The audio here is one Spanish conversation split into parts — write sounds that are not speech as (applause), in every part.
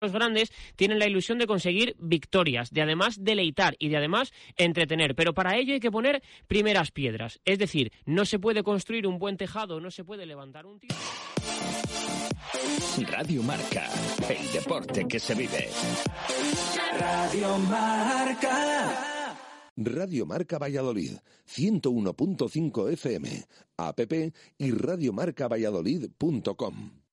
Los grandes tienen la ilusión de conseguir victorias, de además deleitar y de además entretener. Pero para ello hay que poner primeras piedras. Es decir, no se puede construir un buen tejado, no se puede levantar un tiro. Radio Marca, el deporte que se vive. Radio Marca. Radio Marca Valladolid, 101.5 FM, app y radiomarcavalladolid.com.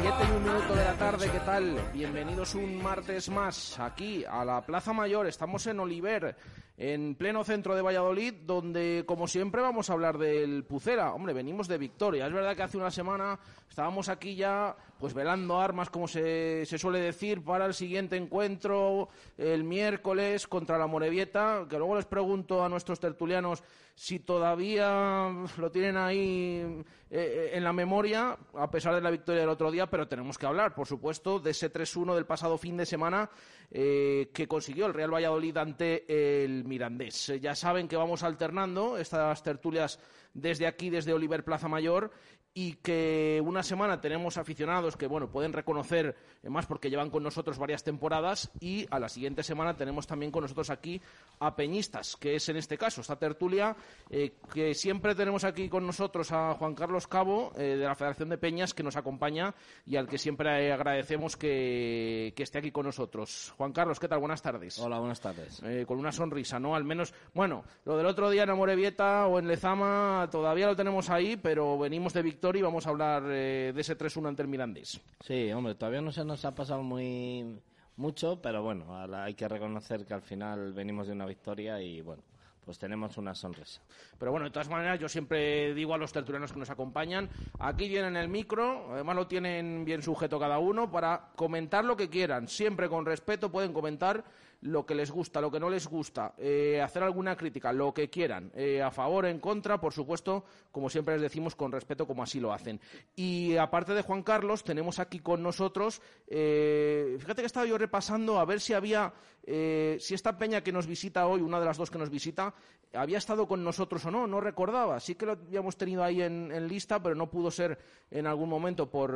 Siete y un minuto de la tarde, ¿qué tal? Bienvenidos un martes más aquí a la Plaza Mayor. Estamos en Oliver, en pleno centro de Valladolid, donde, como siempre, vamos a hablar del Pucera. Hombre, venimos de victoria. Es verdad que hace una semana estábamos aquí ya, pues velando armas, como se, suele decir, para el siguiente encuentro el miércoles contra la Morevieta. Que luego les pregunto a nuestros tertulianos si todavía lo tienen ahí eh, en la memoria, a pesar de la victoria del otro día, pero tenemos que hablar, por supuesto, de ese 3-1 del pasado fin de semana eh, que consiguió el Real Valladolid ante el Mirandés. Eh, ya saben que vamos alternando estas tertulias desde aquí, desde Oliver Plaza Mayor, y que una semana tenemos aficionados que bueno pueden reconocer eh, más porque llevan con nosotros varias temporadas y a la siguiente semana tenemos también con nosotros aquí a Peñistas que es en este caso esta tertulia eh, que siempre tenemos aquí con nosotros a Juan Carlos Cabo eh, de la Federación de Peñas que nos acompaña y al que siempre agradecemos que, que esté aquí con nosotros. Juan Carlos qué tal buenas tardes. Hola buenas tardes. Eh, con una sonrisa no al menos bueno lo del otro día en Amorebieta o en Lezama todavía lo tenemos ahí pero venimos de victoria y vamos a hablar eh, de ese 3-1 ante el Mirandés. Sí, hombre, todavía no se nos ha pasado muy mucho, pero bueno, hay que reconocer que al final venimos de una victoria y bueno, pues tenemos una sonrisa. Pero bueno, de todas maneras, yo siempre digo a los tertulianos que nos acompañan, aquí tienen el micro, además lo tienen bien sujeto cada uno, para comentar lo que quieran, siempre con respeto pueden comentar lo que les gusta, lo que no les gusta, eh, hacer alguna crítica, lo que quieran, eh, a favor, en contra, por supuesto, como siempre les decimos, con respeto, como así lo hacen. Y aparte de Juan Carlos, tenemos aquí con nosotros, eh, fíjate que estaba yo repasando a ver si había, eh, si esta peña que nos visita hoy, una de las dos que nos visita, había estado con nosotros o no, no recordaba. Sí que lo habíamos tenido ahí en, en lista, pero no pudo ser en algún momento por,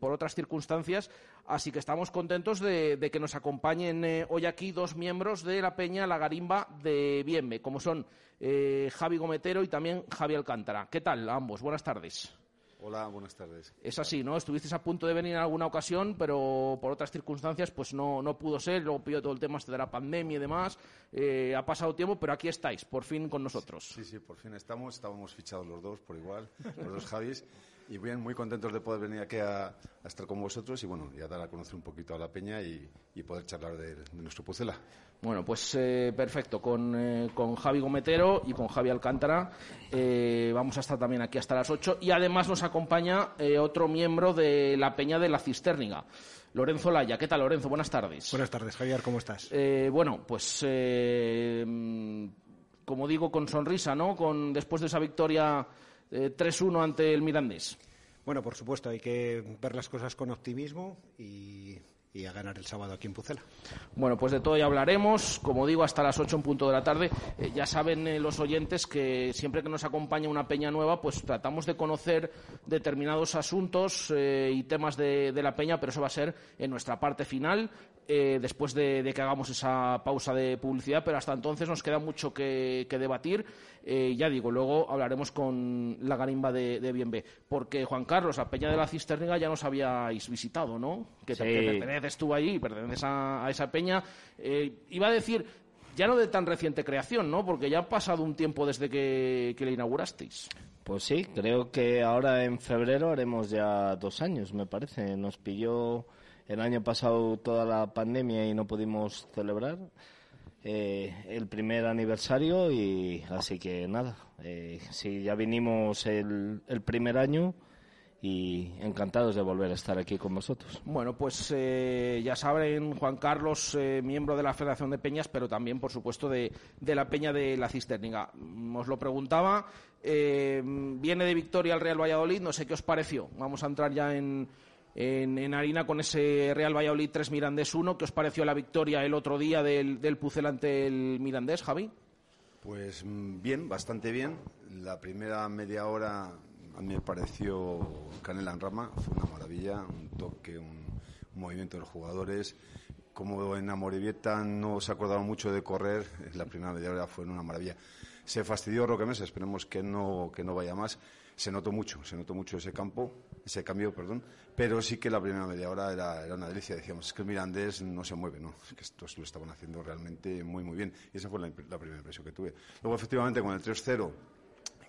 por otras circunstancias. Así que estamos contentos de, de que nos acompañen eh, hoy aquí dos miembros de la Peña La Garimba de Bienme, como son eh, Javi Gometero y también Javi Alcántara. ¿Qué tal a ambos? Buenas tardes. Hola, buenas tardes. Es así, ¿no? Estuvisteis a punto de venir en alguna ocasión, pero por otras circunstancias pues no, no pudo ser. Luego pidió todo el tema este de la pandemia y demás. Eh, ha pasado tiempo, pero aquí estáis, por fin con nosotros. Sí, sí, por fin estamos. Estábamos fichados los dos por igual, (laughs) los dos Javis. Y bien, muy contentos de poder venir aquí a, a estar con vosotros y bueno, y a dar a conocer un poquito a la peña y, y poder charlar de, de nuestro Pucela. Bueno, pues eh, perfecto. Con, eh, con Javi Gometero y con Javi Alcántara eh, vamos a estar también aquí hasta las 8. Y además nos acompaña eh, otro miembro de la Peña de la Cisterniga. Lorenzo Laya. ¿Qué tal, Lorenzo? Buenas tardes. Buenas tardes, Javier, ¿cómo estás? Eh, bueno, pues eh, mm, como digo, con sonrisa, ¿no? Con, después de esa victoria 3-1 eh, ante el Mirandés. Bueno, por supuesto, hay que ver las cosas con optimismo y y a ganar el sábado aquí en Pucela. Bueno, pues de todo ya hablaremos, como digo, hasta las 8 en punto de la tarde. Eh, ya saben eh, los oyentes que siempre que nos acompaña una peña nueva, pues tratamos de conocer determinados asuntos eh, y temas de, la peña, pero eso va a ser en nuestra parte final, después de, que hagamos esa pausa de publicidad, pero hasta entonces nos queda mucho que, debatir. ya digo, luego hablaremos con la garimba de, de Bienve, porque Juan Carlos, la peña de la Cisterniga ya nos habíais visitado, ¿no? Que, sí estuvo allí, perteneces a, a esa peña. Eh, iba a decir, ya no de tan reciente creación, ¿no? Porque ya ha pasado un tiempo desde que, que le inaugurasteis. Pues sí, creo que ahora en febrero haremos ya dos años, me parece. Nos pilló el año pasado toda la pandemia y no pudimos celebrar eh, el primer aniversario y así que nada, eh, si ya vinimos el, primer año y encantados de volver a estar aquí con vosotros. Bueno, pues eh, ya saben, Juan Carlos, eh, miembro de la Federación de Peñas, pero también, por supuesto, de, la Peña de la Cisterniga. Os lo preguntaba, eh, viene de victoria el Real Valladolid, no sé qué os pareció. Vamos a entrar ya en, en, harina con ese Real Valladolid 3 Mirandés 1. ¿Qué os pareció la victoria el otro día del, del ante el Mirandés, Javi? Pues mm, bien, bastante bien. La primera media hora a mí me pareció Canela en Rama, fue una maravilla, un toque, un, movimiento de los jugadores. Como en Amorebieta no se acordaba mucho de correr, la primera media hora fue una maravilla. Se fastidió Roque Mesa, esperemos que no, que no vaya más. Se notó mucho, se notó mucho ese campo, ese cambio, perdón, pero sí que la primera media hora era, una delicia. Decíamos, es que el Mirandés no se mueve, ¿no? Es que estos lo estaban haciendo realmente muy, muy bien. Y esa fue la, primera impresión que tuve. Luego, efectivamente, con el 3-0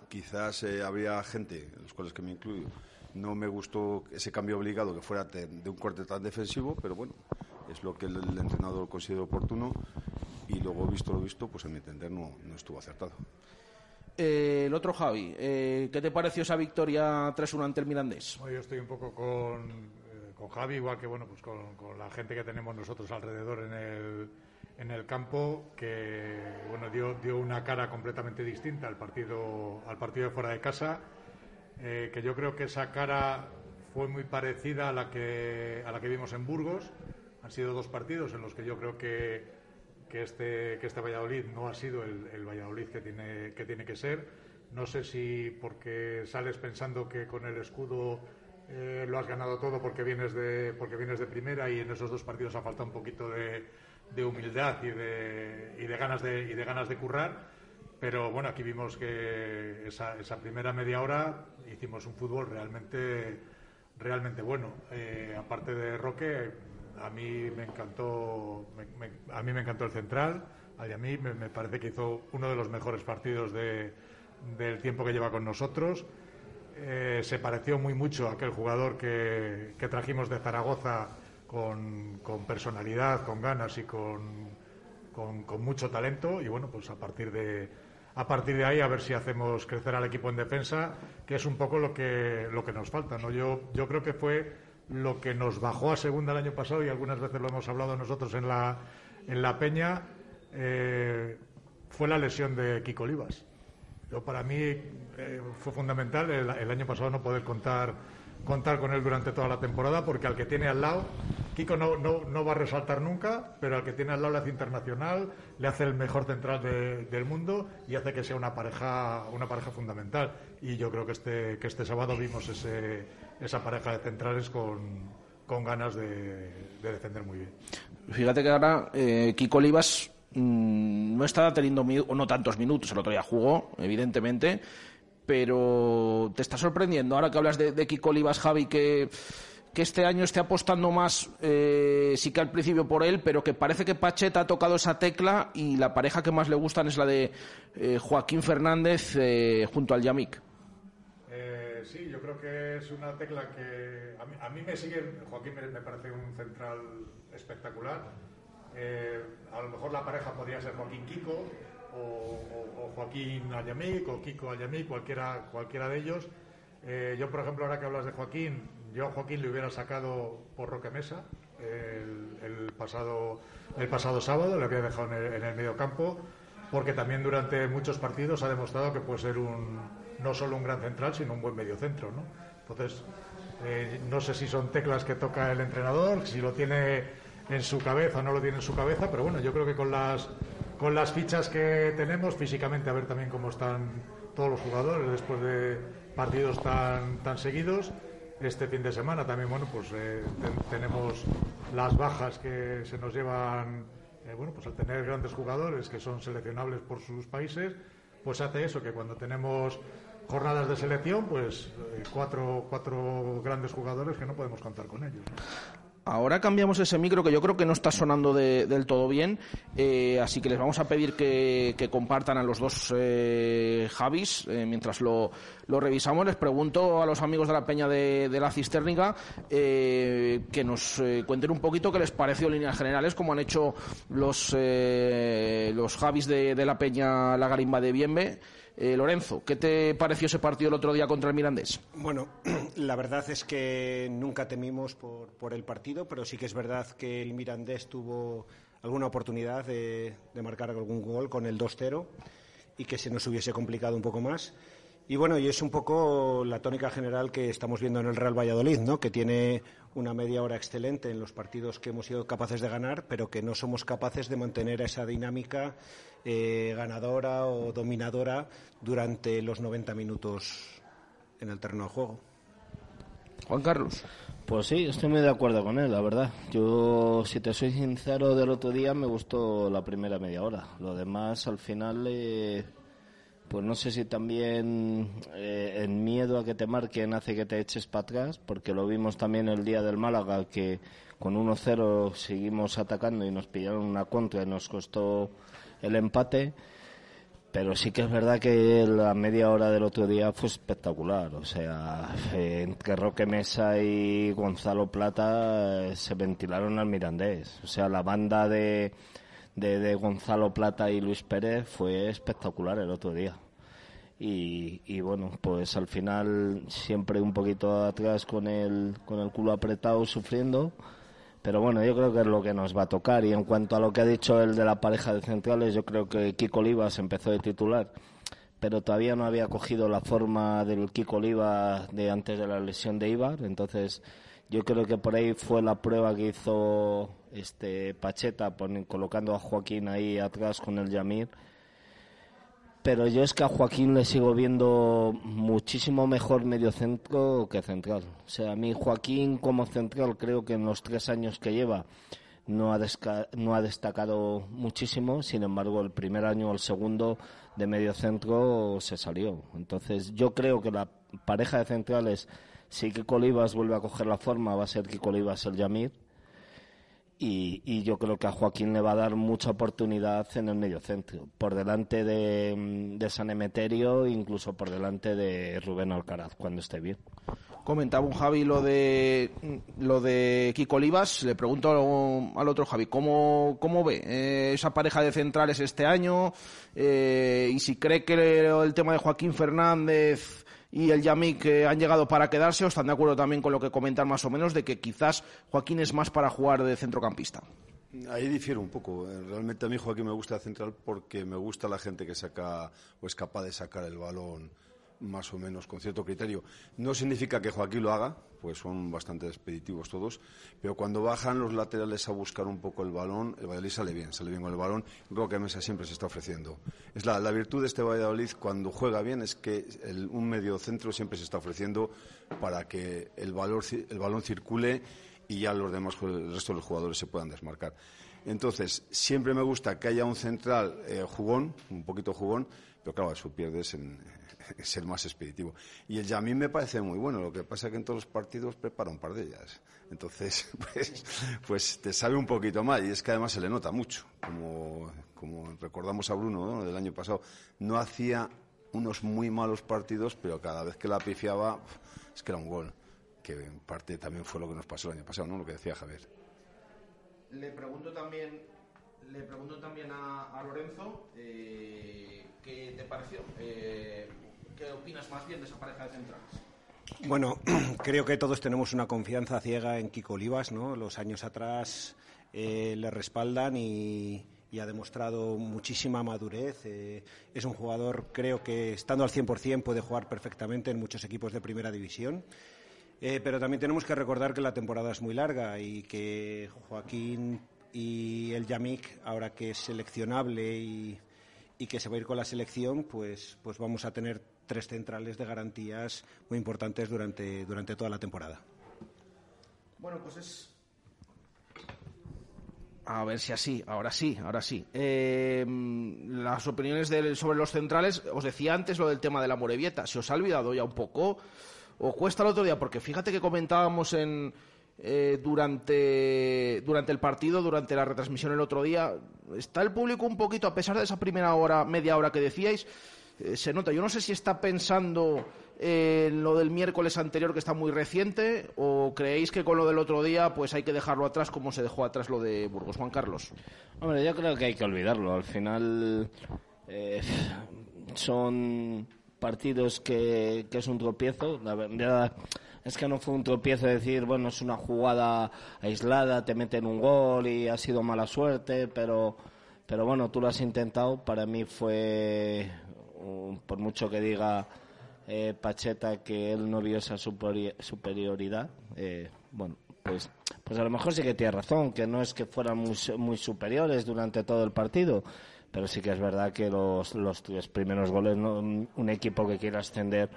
quizás eh, habría gente, en los cuales que me incluyo, no me gustó ese cambio obligado que fuera de, un corte tan defensivo, pero bueno, es lo que el, entrenador consideró oportuno y luego, visto lo visto, pues a mi entender no, estuvo acertado. Eh, el otro Javi, eh, ¿qué te pareció esa victoria 3-1 ante el Mirandés? yo estoy un poco con, con Javi, igual que bueno, pues con, con, la gente que tenemos nosotros alrededor en el, en el campo que bueno dio, dio una cara completamente distinta al partido al partido de fuera de casa eh, que yo creo que esa cara fue muy parecida a la que a la que vimos en Burgos han sido dos partidos en los que yo creo que, que este que este Valladolid no ha sido el, Valladolid que tiene que tiene que ser no sé si porque sales pensando que con el escudo eh, lo has ganado todo porque vienes de porque vienes de primera y en esos dos partidos ha faltado un poquito de de humildad y de, y de, ganas de, y de ganas de currar. Pero bueno, aquí vimos que esa, esa primera media hora hicimos un fútbol realmente, realmente bueno. Eh, aparte de Roque, a mí me encantó, a mí me encantó el central. A mí me, parece que hizo uno de los mejores partidos de, del tiempo que lleva con nosotros. Eh, se pareció muy mucho a aquel jugador que, que trajimos de Zaragoza con, personalidad, con ganas y con, con, mucho talento. Y bueno, pues a partir de a partir de ahí a ver si hacemos crecer al equipo en defensa, que es un poco lo que lo que nos falta. ¿no? Yo, yo creo que fue lo que nos bajó a segunda el año pasado y algunas veces lo hemos hablado nosotros en la, en la Peña, eh, fue la lesión de Kiko Olivas. Yo, para mí eh, fue fundamental el año pasado no poder contar contar con él durante toda la temporada, porque al que tiene al lado, Kiko no, no, va a resaltar nunca, pero al que tiene al lado le hace internacional, le hace el mejor central del mundo y hace que sea una pareja, una pareja fundamental. Y yo creo que este, que este sábado vimos ese, esa pareja de centrales con, con ganas de, defender muy bien. Fíjate que ahora eh, Kiko Olivas mm, no está teniendo no tantos minutos, el otro día jugó, evidentemente pero te está sorprendiendo ahora que hablas de, Kiko Olivas, Javi, que, este año esté apostando más, eh, sí que al principio por él, pero que parece que Pacheta ha tocado esa tecla y la pareja que más le gustan es la de eh, Joaquín Fernández eh, junto al Yamik. Sí, yo creo que es una tecla que a mí, me sigue, Joaquín me, parece un central espectacular. a lo mejor la pareja podría ser Joaquín Kiko, o, Joaquín Ayamí o Kiko Ayamí, cualquiera, cualquiera de ellos. Eh, yo, por ejemplo, ahora que hablas de Joaquín, yo a Joaquín le hubiera sacado por Roque Mesa el, pasado, el pasado sábado, le había dejado en el, medio campo. porque también durante muchos partidos ha demostrado que puede ser un, no solo un gran central, sino un buen mediocentro, ¿no? Entonces, eh, no sé si son teclas que toca el entrenador, si lo tiene en su cabeza o no lo tiene en su cabeza, pero bueno, yo creo que con las, con las fichas que tenemos, físicamente, a ver también cómo están todos los jugadores después de partidos tan, tan seguidos. Este fin de semana también, bueno, pues eh, tenemos las bajas que se nos llevan eh, bueno, pues al tener grandes jugadores que son seleccionables por sus países, pues hace eso, que cuando tenemos jornadas de selección, pues eh, cuatro, cuatro grandes jugadores que no podemos contar con ellos. Ahora cambiamos ese micro que yo creo que no está sonando del todo bien, eh, así que les vamos a pedir que, compartan a los dos eh, Javis eh, mientras lo, revisamos. Les pregunto a los amigos de la Peña de, la Cisternica que nos cuenten un poquito qué les pareció en líneas generales, como han hecho los, los Javis de, de la Peña La Garimba de Bienve. Eh, Lorenzo, ¿qué te pareció ese partido el otro día contra el Mirandés? Bueno, (clears throat) la verdad es que nunca temimos por, el partido, pero sí que es verdad que el Mirandés tuvo alguna oportunidad de, marcar algún gol con el 2-0 y que se nos hubiese complicado un poco más. Y bueno, y es un poco la tónica general que estamos viendo en el Real Valladolid, ¿no? Que tiene una media hora excelente en los partidos que hemos sido capaces de ganar, pero que no somos capaces de mantener esa dinámica eh, ganadora o dominadora durante los 90 minutos en el terreno de juego. Juan Carlos. Pues sí, estoy muy de acuerdo con él, la verdad. Yo, si te soy sincero, del otro día me gustó la primera media hora. Lo demás, al final, eh, pues no sé si también eh, el miedo a que te marquen hace que te eches para atrás, porque lo vimos también el día del Málaga, que con 1-0 seguimos atacando y nos pillaron una contra y nos costó el empate. Pero sí que es verdad que la media hora del otro día fue espectacular. O sea, entre Roque Mesa y Gonzalo Plata eh, se ventilaron al Mirandés. O sea, la banda de, de, Gonzalo Plata y Luis Pérez fue espectacular el otro día. Y, y, bueno, pues al final siempre un poquito atrás con el, con el culo apretado sufriendo pero bueno, yo creo que es lo que nos va a tocar. Y en cuanto a lo que ha dicho el de la pareja de centrales, yo creo que Kiko Olivas empezó de titular, pero todavía no había cogido la forma del Kiko Oliva de antes de la lesión de Ibar. Entonces, yo creo que por ahí fue la prueba que hizo este Pacheta, colocando a Joaquín ahí atrás con el Yamir pero yo es que a Joaquín le sigo viendo muchísimo mejor medio centro que central. O sea, a mí Joaquín como central creo que en los tres años que lleva no ha, no ha destacado muchísimo, sin embargo el primer año o el segundo de medio centro se salió. Entonces yo creo que la pareja de centrales, si Kiko Olivas vuelve a coger la forma, va a ser Kiko Olivas el Yamir y, yo creo que a Joaquín le va a dar mucha oportunidad en el medio centro, por delante de, de San Emeterio, incluso por delante de Rubén Alcaraz, cuando esté bien. Comentaba un Javi lo de lo de Kiko Olivas, le pregunto al otro Javi, ¿cómo, cómo ve eh, esa pareja de centrales este año? Eh, y si cree que el tema de Joaquín Fernández y el Yamik han llegado para quedarse o están de acuerdo también con lo que comentan más o menos de que quizás Joaquín es más para jugar de centrocampista? Ahí difiero un poco. Realmente a mí Joaquín me gusta central porque me gusta la gente que saca o es capaz de sacar el balón más o menos con cierto criterio. No significa que Joaquín lo haga, pues son bastante expeditivos todos, pero cuando bajan los laterales a buscar un poco el balón, el Valladolid sale bien, sale bien con el balón. Roque Mesa siempre se está ofreciendo. Es la, virtud de este Valladolid cuando juega bien es que un medio centro siempre se está ofreciendo para que el, el balón circule y ya los demás, el resto de los jugadores se puedan desmarcar. Entonces, siempre me gusta que haya un central eh, jugón, un poquito jugón, pero claro, eso pierdes en, (laughs) ser más expeditivo. Y el Yamín me parece muy bueno, lo que pasa es que en todos los partidos prepara un par de ellas. Entonces, (laughs) pues, pues te sabe un poquito mal y es que además se le nota mucho. Como, como recordamos a Bruno del año pasado, no hacía unos muy malos partidos, pero cada vez que la pifiaba es que era un gol, que en parte también fue lo que nos pasó el año pasado, ¿no? Lo que decía Javier. Le pregunto también, le pregunto también a, Lorenzo eh, qué te pareció. Eh, ¿Qué opinas más bien de esa pareja de centrales? Bueno, (clears throat) creo que todos tenemos una confianza ciega en Kiko Olivas, ¿no? Los años atrás eh, le respaldan y, ha demostrado muchísima madurez. Eh, es un jugador, creo que estando al 100% puede jugar perfectamente en muchos equipos de primera división. Eh, pero también tenemos que recordar que la temporada es muy larga y que Joaquín y el Yamik, ahora que es seleccionable y, y que se va a ir con la selección, pues, pues vamos a tener tres centrales de garantías muy importantes durante, durante toda la temporada. Bueno, pues es a ver si así, ahora sí, ahora sí. Eh, las opiniones sobre los centrales, os decía antes lo del tema de la Morevieta. ¿Se os ha olvidado ya un poco? ¿O cuesta el otro día? Porque fíjate que comentábamos en, eh, durante, durante el partido, durante la retransmisión el otro día. Está el público un poquito, a pesar de esa primera hora, media hora que decíais, eh, se nota. Yo no sé si está pensando en lo del miércoles anterior que está muy reciente o creéis que con lo del otro día pues hay que dejarlo atrás como se dejó atrás lo de Burgos Juan Carlos hombre yo creo que hay que olvidarlo al final eh, son partidos que, es un tropiezo es que no fue un tropiezo decir bueno es una jugada aislada te meten un gol y ha sido mala suerte pero pero bueno tú lo has intentado. Para mí fue por mucho que diga eh, Pacheta que él no vio esa superioridad, eh, bueno, pues, pues a lo mejor sí que tiene razón, que no es que fueran muy, superiores durante todo el partido, pero sí que es verdad que los, los tres primeros goles, un equipo que quiera ascender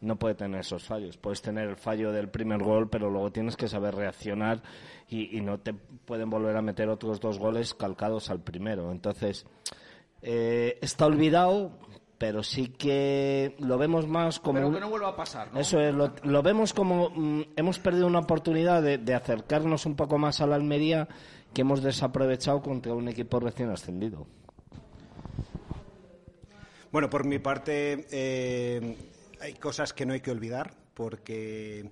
no puede tener esos fallos. Puedes tener el fallo del primer gol, pero luego tienes que saber reaccionar y, no te pueden volver a meter otros dos goles calcados al primero. Entonces, eh, está olvidado, pero sí que lo vemos más como... Pero que no vuelva a pasar, ¿no? Eso es, lo, vemos como... Mm, hemos perdido una oportunidad de, acercarnos un poco más a la Almería que hemos desaprovechado contra un equipo recién ascendido. Bueno, por mi parte, eh, hay cosas que no hay que olvidar porque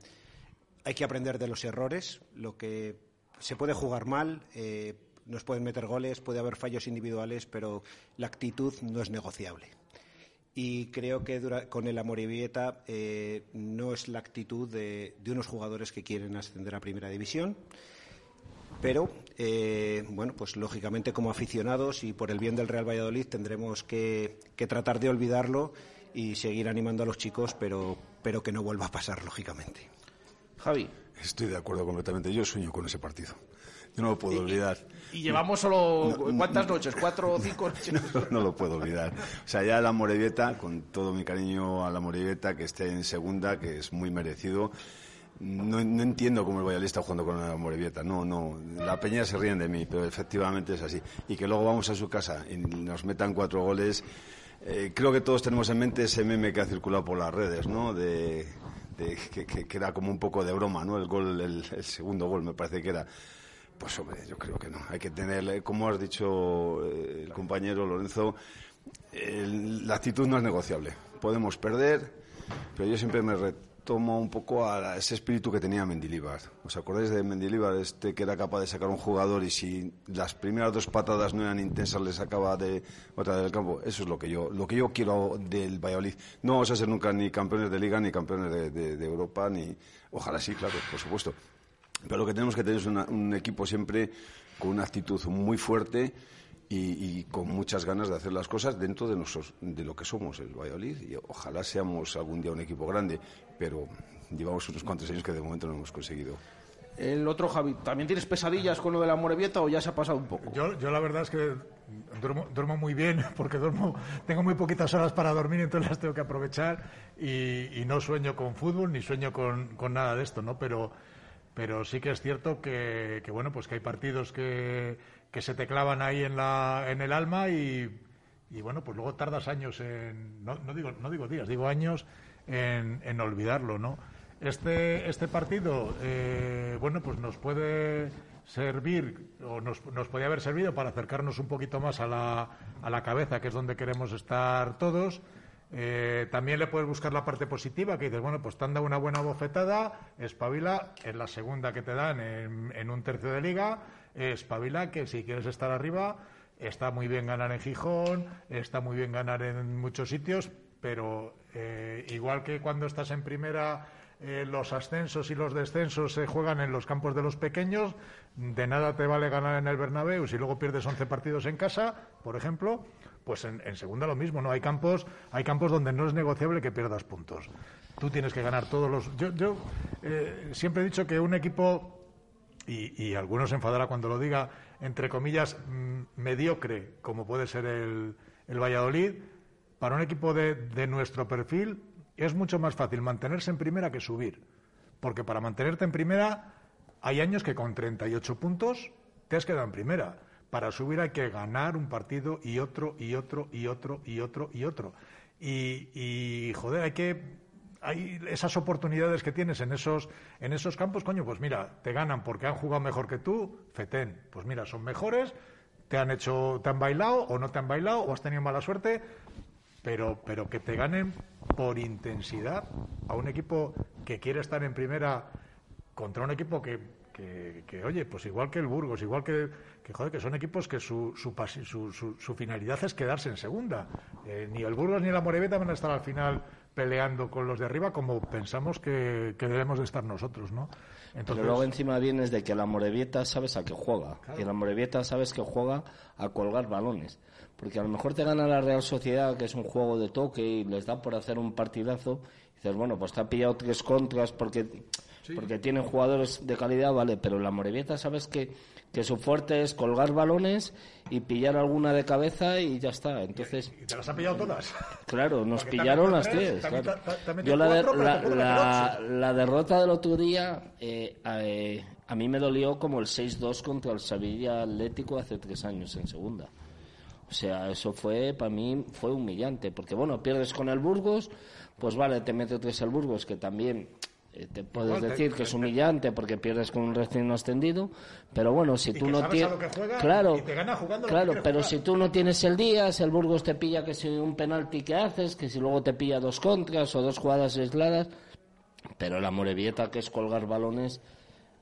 hay que aprender de los errores. Lo que se puede jugar mal, eh, nos pueden meter goles, puede haber fallos individuales, pero la actitud no es negociable y creo que con el Amorebieta eh, no es la actitud de, unos jugadores que quieren ascender a Primera División. Pero, eh, bueno, pues lógicamente como aficionados y por el bien del Real Valladolid tendremos que, tratar de olvidarlo y seguir animando a los chicos, pero, pero que no vuelva a pasar, lógicamente. Javi. Estoy de acuerdo completamente. Yo sueño con ese partido. Yo no lo puedo olvidar. Y, llevamos solo, ¿cuántas noches? ¿Cuatro o cinco (laughs) noches? No, lo puedo olvidar. O sea, ya la Morevieta, con todo mi cariño a la Morevieta, que esté en segunda, que es muy merecido. No, entiendo cómo el Valladolid está jugando con la Morevieta. No, no. La Peña se ríen de mí, pero efectivamente es así. Y que luego vamos a su casa y nos metan cuatro goles. Eh, creo que todos tenemos en mente ese meme que ha circulado por las redes, ¿no? De, que, era como un poco de broma, ¿no? El gol, el segundo gol, me parece que era. Pues hombre, yo creo que no. Hay que tener, como has dicho eh, el compañero Lorenzo, la actitud no es negociable. Podemos perder, pero yo siempre me retomo un poco a ese espíritu que tenía Mendilibar. ¿Os acordáis de Mendilibar, este que era capaz de sacar un jugador y si las primeras dos patadas no eran intensas le sacaba de otra del campo? Eso es lo que yo, lo que yo quiero del Valladolid. No vamos a ser nunca ni campeones de Liga ni campeones de Europa ni, ojalá sí, claro, por supuesto pero lo que tenemos que tener es un equipo siempre con una actitud muy fuerte y, con muchas ganas de hacer las cosas dentro de, nosotros, de lo que somos el Valladolid. Y ojalá seamos algún día un equipo grande, pero llevamos unos cuantos años que de momento no hemos conseguido. El otro Javi, ¿también tienes pesadillas con lo de la Morevieta o ya se ha pasado un poco? Yo, yo la verdad es que duermo, muy bien (laughs) porque duermo, tengo muy poquitas horas para dormir, entonces las tengo que aprovechar y, no sueño con fútbol ni sueño con, con nada de esto, ¿no? Pero pero sí que es cierto que, bueno pues que hay partidos que, se te clavan ahí en la en el alma y, bueno pues luego tardas años en no, digo no digo días digo años en, olvidarlo no este este partido eh, bueno pues nos puede servir o nos, nos podría haber servido para acercarnos un poquito más a la, a la cabeza que es donde queremos estar todos. Eh, también le puedes buscar la parte positiva, que dices, bueno, pues te han dado una buena bofetada, espabila, es la segunda que te dan en, un tercio de liga, espabila que si quieres estar arriba, está muy bien ganar en Gijón, está muy bien ganar en muchos sitios, pero eh, igual que cuando estás en primera eh, los ascensos y los descensos se juegan en los campos de los pequeños, de nada te vale ganar en el Bernabéu si luego pierdes 11 partidos en casa, por ejemplo, pues en, segunda lo mismo, ¿no? Hay campos, hay campos donde no es negociable que pierdas puntos. Tú tienes que ganar todos los... Yo, yo eh, siempre he dicho que un equipo, y, algunos se enfadará cuando lo diga, entre comillas, mm, mediocre, como puede ser el Valladolid, para un equipo de, de nuestro perfil es mucho más fácil mantenerse en primera que subir. Porque para mantenerte en primera hay años que con 38 puntos te has quedado en primera. Para subir hay que ganar un partido y otro y otro y otro y otro y otro. Y, joder, hay que hay esas oportunidades que tienes en esos en esos campos, coño, pues mira, te ganan porque han jugado mejor que tú, fetén. Pues mira, son mejores, te han hecho te han bailado o no te han bailado o has tenido mala suerte, pero, pero que te ganen por intensidad a un equipo que quiere estar en primera contra un equipo que, que, oye, pues igual que el Burgos, igual que, que joder, que son equipos que su, su, su, su finalidad es quedarse en segunda. Eh, ni el Burgos ni la Moreveta van a estar al final peleando con los de arriba como pensamos que, debemos de estar nosotros, ¿no? Pero luego encima vienes de que la Morevieta sabes a qué juega. Y la Morevieta sabes que juega a colgar balones. Porque a lo mejor te gana la Real Sociedad, que es un juego de toque y les da por hacer un partidazo. Y dices, bueno, pues te ha pillado tres contras porque, porque tienen jugadores de calidad, vale. Pero la Morevieta sabes que, que su fuerte es colgar balones y pillar alguna de cabeza y ya está. Entonces, ¿Y te las ha pillado todas? Claro, nos pillaron las tres. Yo la, la, derrota del otro día eh, eh, a mí me dolió como el 6-2 contra el Sevilla Atlético hace tres años en segunda. O sea, eso fue, para mí, fue humillante, porque bueno, pierdes con el Burgos, pues vale, te mete tres el Burgos, que también te puedes decir que es humillante porque pierdes con un recién ascendido, pero bueno, si tú no tienes... Claro, claro pero si tú no tienes el día, si el Burgos te pilla que si un penalti que haces, que si luego te pilla dos contras o dos jugadas aisladas, pero la morevieta que es colgar balones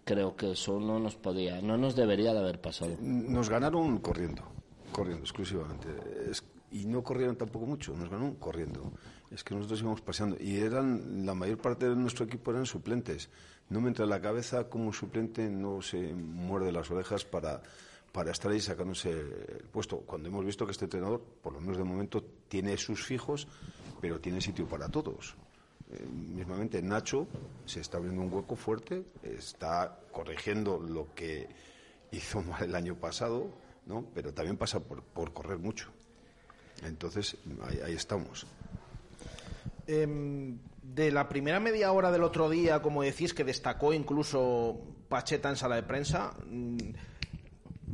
creo que eso no nos podía, no nos debería de haber pasado. Nos ganaron corriendo corriendo exclusivamente. y no corrieron tampoco mucho, nos ganó corriendo. Es que nosotros íbamos paseando. Y eran, la mayor parte de nuestro equipo eran suplentes. No me entra en la cabeza como suplente no se muerde las orejas para, para estar ahí sacándose el puesto. Cuando hemos visto que este entrenador, por lo menos de momento, tiene sus fijos, pero tiene sitio para todos. Eh, mismamente Nacho se está abriendo un hueco fuerte, está corrigiendo lo que hizo mal el año pasado ¿no? Pero también pasa por, por correr mucho. Entonces, ahí, estamos. Em, de la primera media hora del otro día, como decís, que destacó incluso Pacheta en sala de prensa, mm,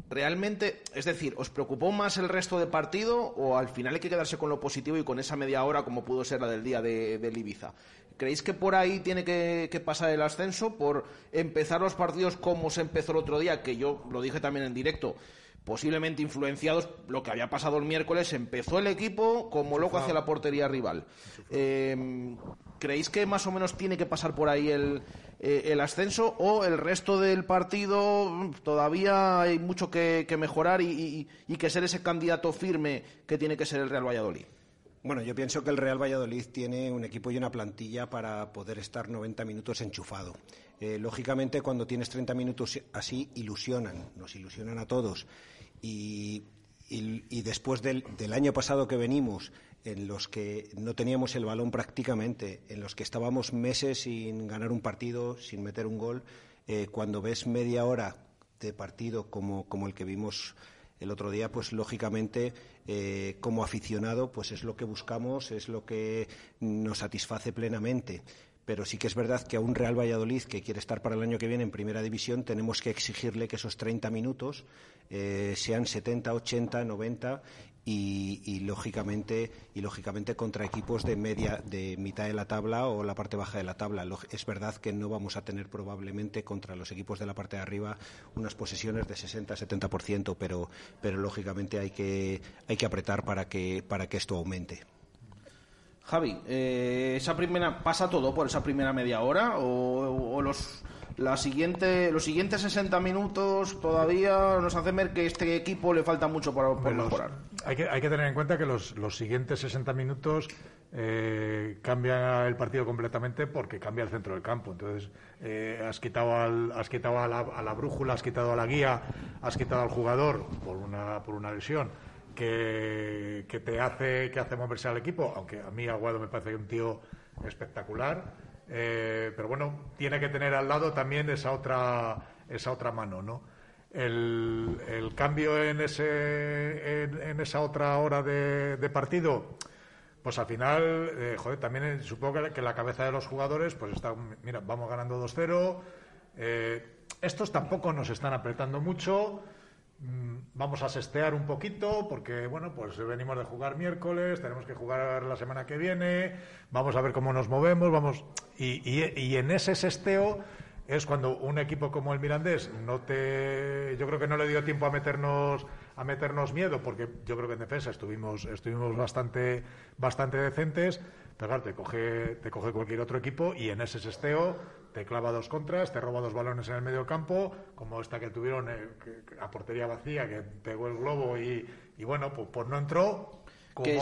realmente, es decir, ¿os preocupó más el resto del partido o al final hay que quedarse con lo positivo y con esa media hora como pudo ser la del día de, Ibiza? ¿Creéis que por ahí tiene que, que, pasar el ascenso? Por empezar los partidos como se empezó el otro día, que yo lo dije también en directo, posiblemente influenciados, lo que había pasado el miércoles, empezó el equipo como loco hacia la portería rival. Eh, ¿Creéis que más o menos tiene que pasar por ahí el, eh, el ascenso o el resto del partido mm, todavía hay mucho que, mejorar y, que ser ese candidato firme que tiene que ser el Real Valladolid? Bueno, yo pienso que el Real Valladolid tiene un equipo y una plantilla para poder estar 90 minutos enchufado. Eh, lógicamente, cuando tienes 30 minutos así, ilusionan, nos ilusionan a todos. Y, después del, año pasado que venimos, en los que no teníamos el balón prácticamente, en los que estábamos meses sin ganar un partido, sin meter un gol, eh, cuando ves media hora de partido como, el que vimos el otro día, pues lógicamente eh, como aficionado, pues es lo que buscamos, es lo que nos satisface plenamente pero sí que es verdad que a un Real Valladolid que quiere estar para el año que viene en Primera División tenemos que exigirle que esos 30 minutos eh, sean 70, 80, 90 y, lógicamente y lógicamente contra equipos de media de mitad de la tabla o la parte baja de la tabla. Es verdad que no vamos a tener probablemente contra los equipos de la parte de arriba unas posesiones de 60 70% pero pero lógicamente hay que hay que apretar para que para que esto aumente Javi, eh, esa primera pasa todo por esa primera media hora o, los la siguiente, los siguientes 60 minutos todavía nos hacen ver que este equipo le falta mucho por, mejorar. Hay que, hay que tener en cuenta que los, siguientes 60 minutos eh, cambia el partido completamente porque cambia el centro del campo. Entonces, eh, has quitado, al, has quitado a, la, a la brújula, has quitado a la guía, has quitado al jugador por una, por una lesión que, que te hace, que hace moverse al equipo, aunque a mí Aguado me parece un tío espectacular. Eh, pero bueno, tiene que tener al lado también esa otra, esa otra mano, ¿no? El, el cambio en, ese, en, en esa otra hora de, de partido pues al final, eh, joder, también eh, supongo que, la cabeza de los jugadores, pues está, mira, vamos ganando 2-0. eh, estos tampoco nos están apretando mucho. Mm, Vamos a sestear un poquito porque, bueno, pues venimos de jugar miércoles, tenemos que jugar la semana que viene, vamos a ver cómo nos movemos, vamos. Y, y- en ese sesteo es cuando un equipo como el Mirandés no te yo creo que no le dio tiempo a meternos a meternos miedo porque yo creo que en defensa estuvimos estuvimos bastante bastante decentes pero claro, coge te coge cualquier otro equipo y en ese sesteo te clava dos contras te roba dos balones en el medio campo como esta que tuvieron eh, que- a portería vacía que pegó el globo y, y bueno pues, pues no entró como, Que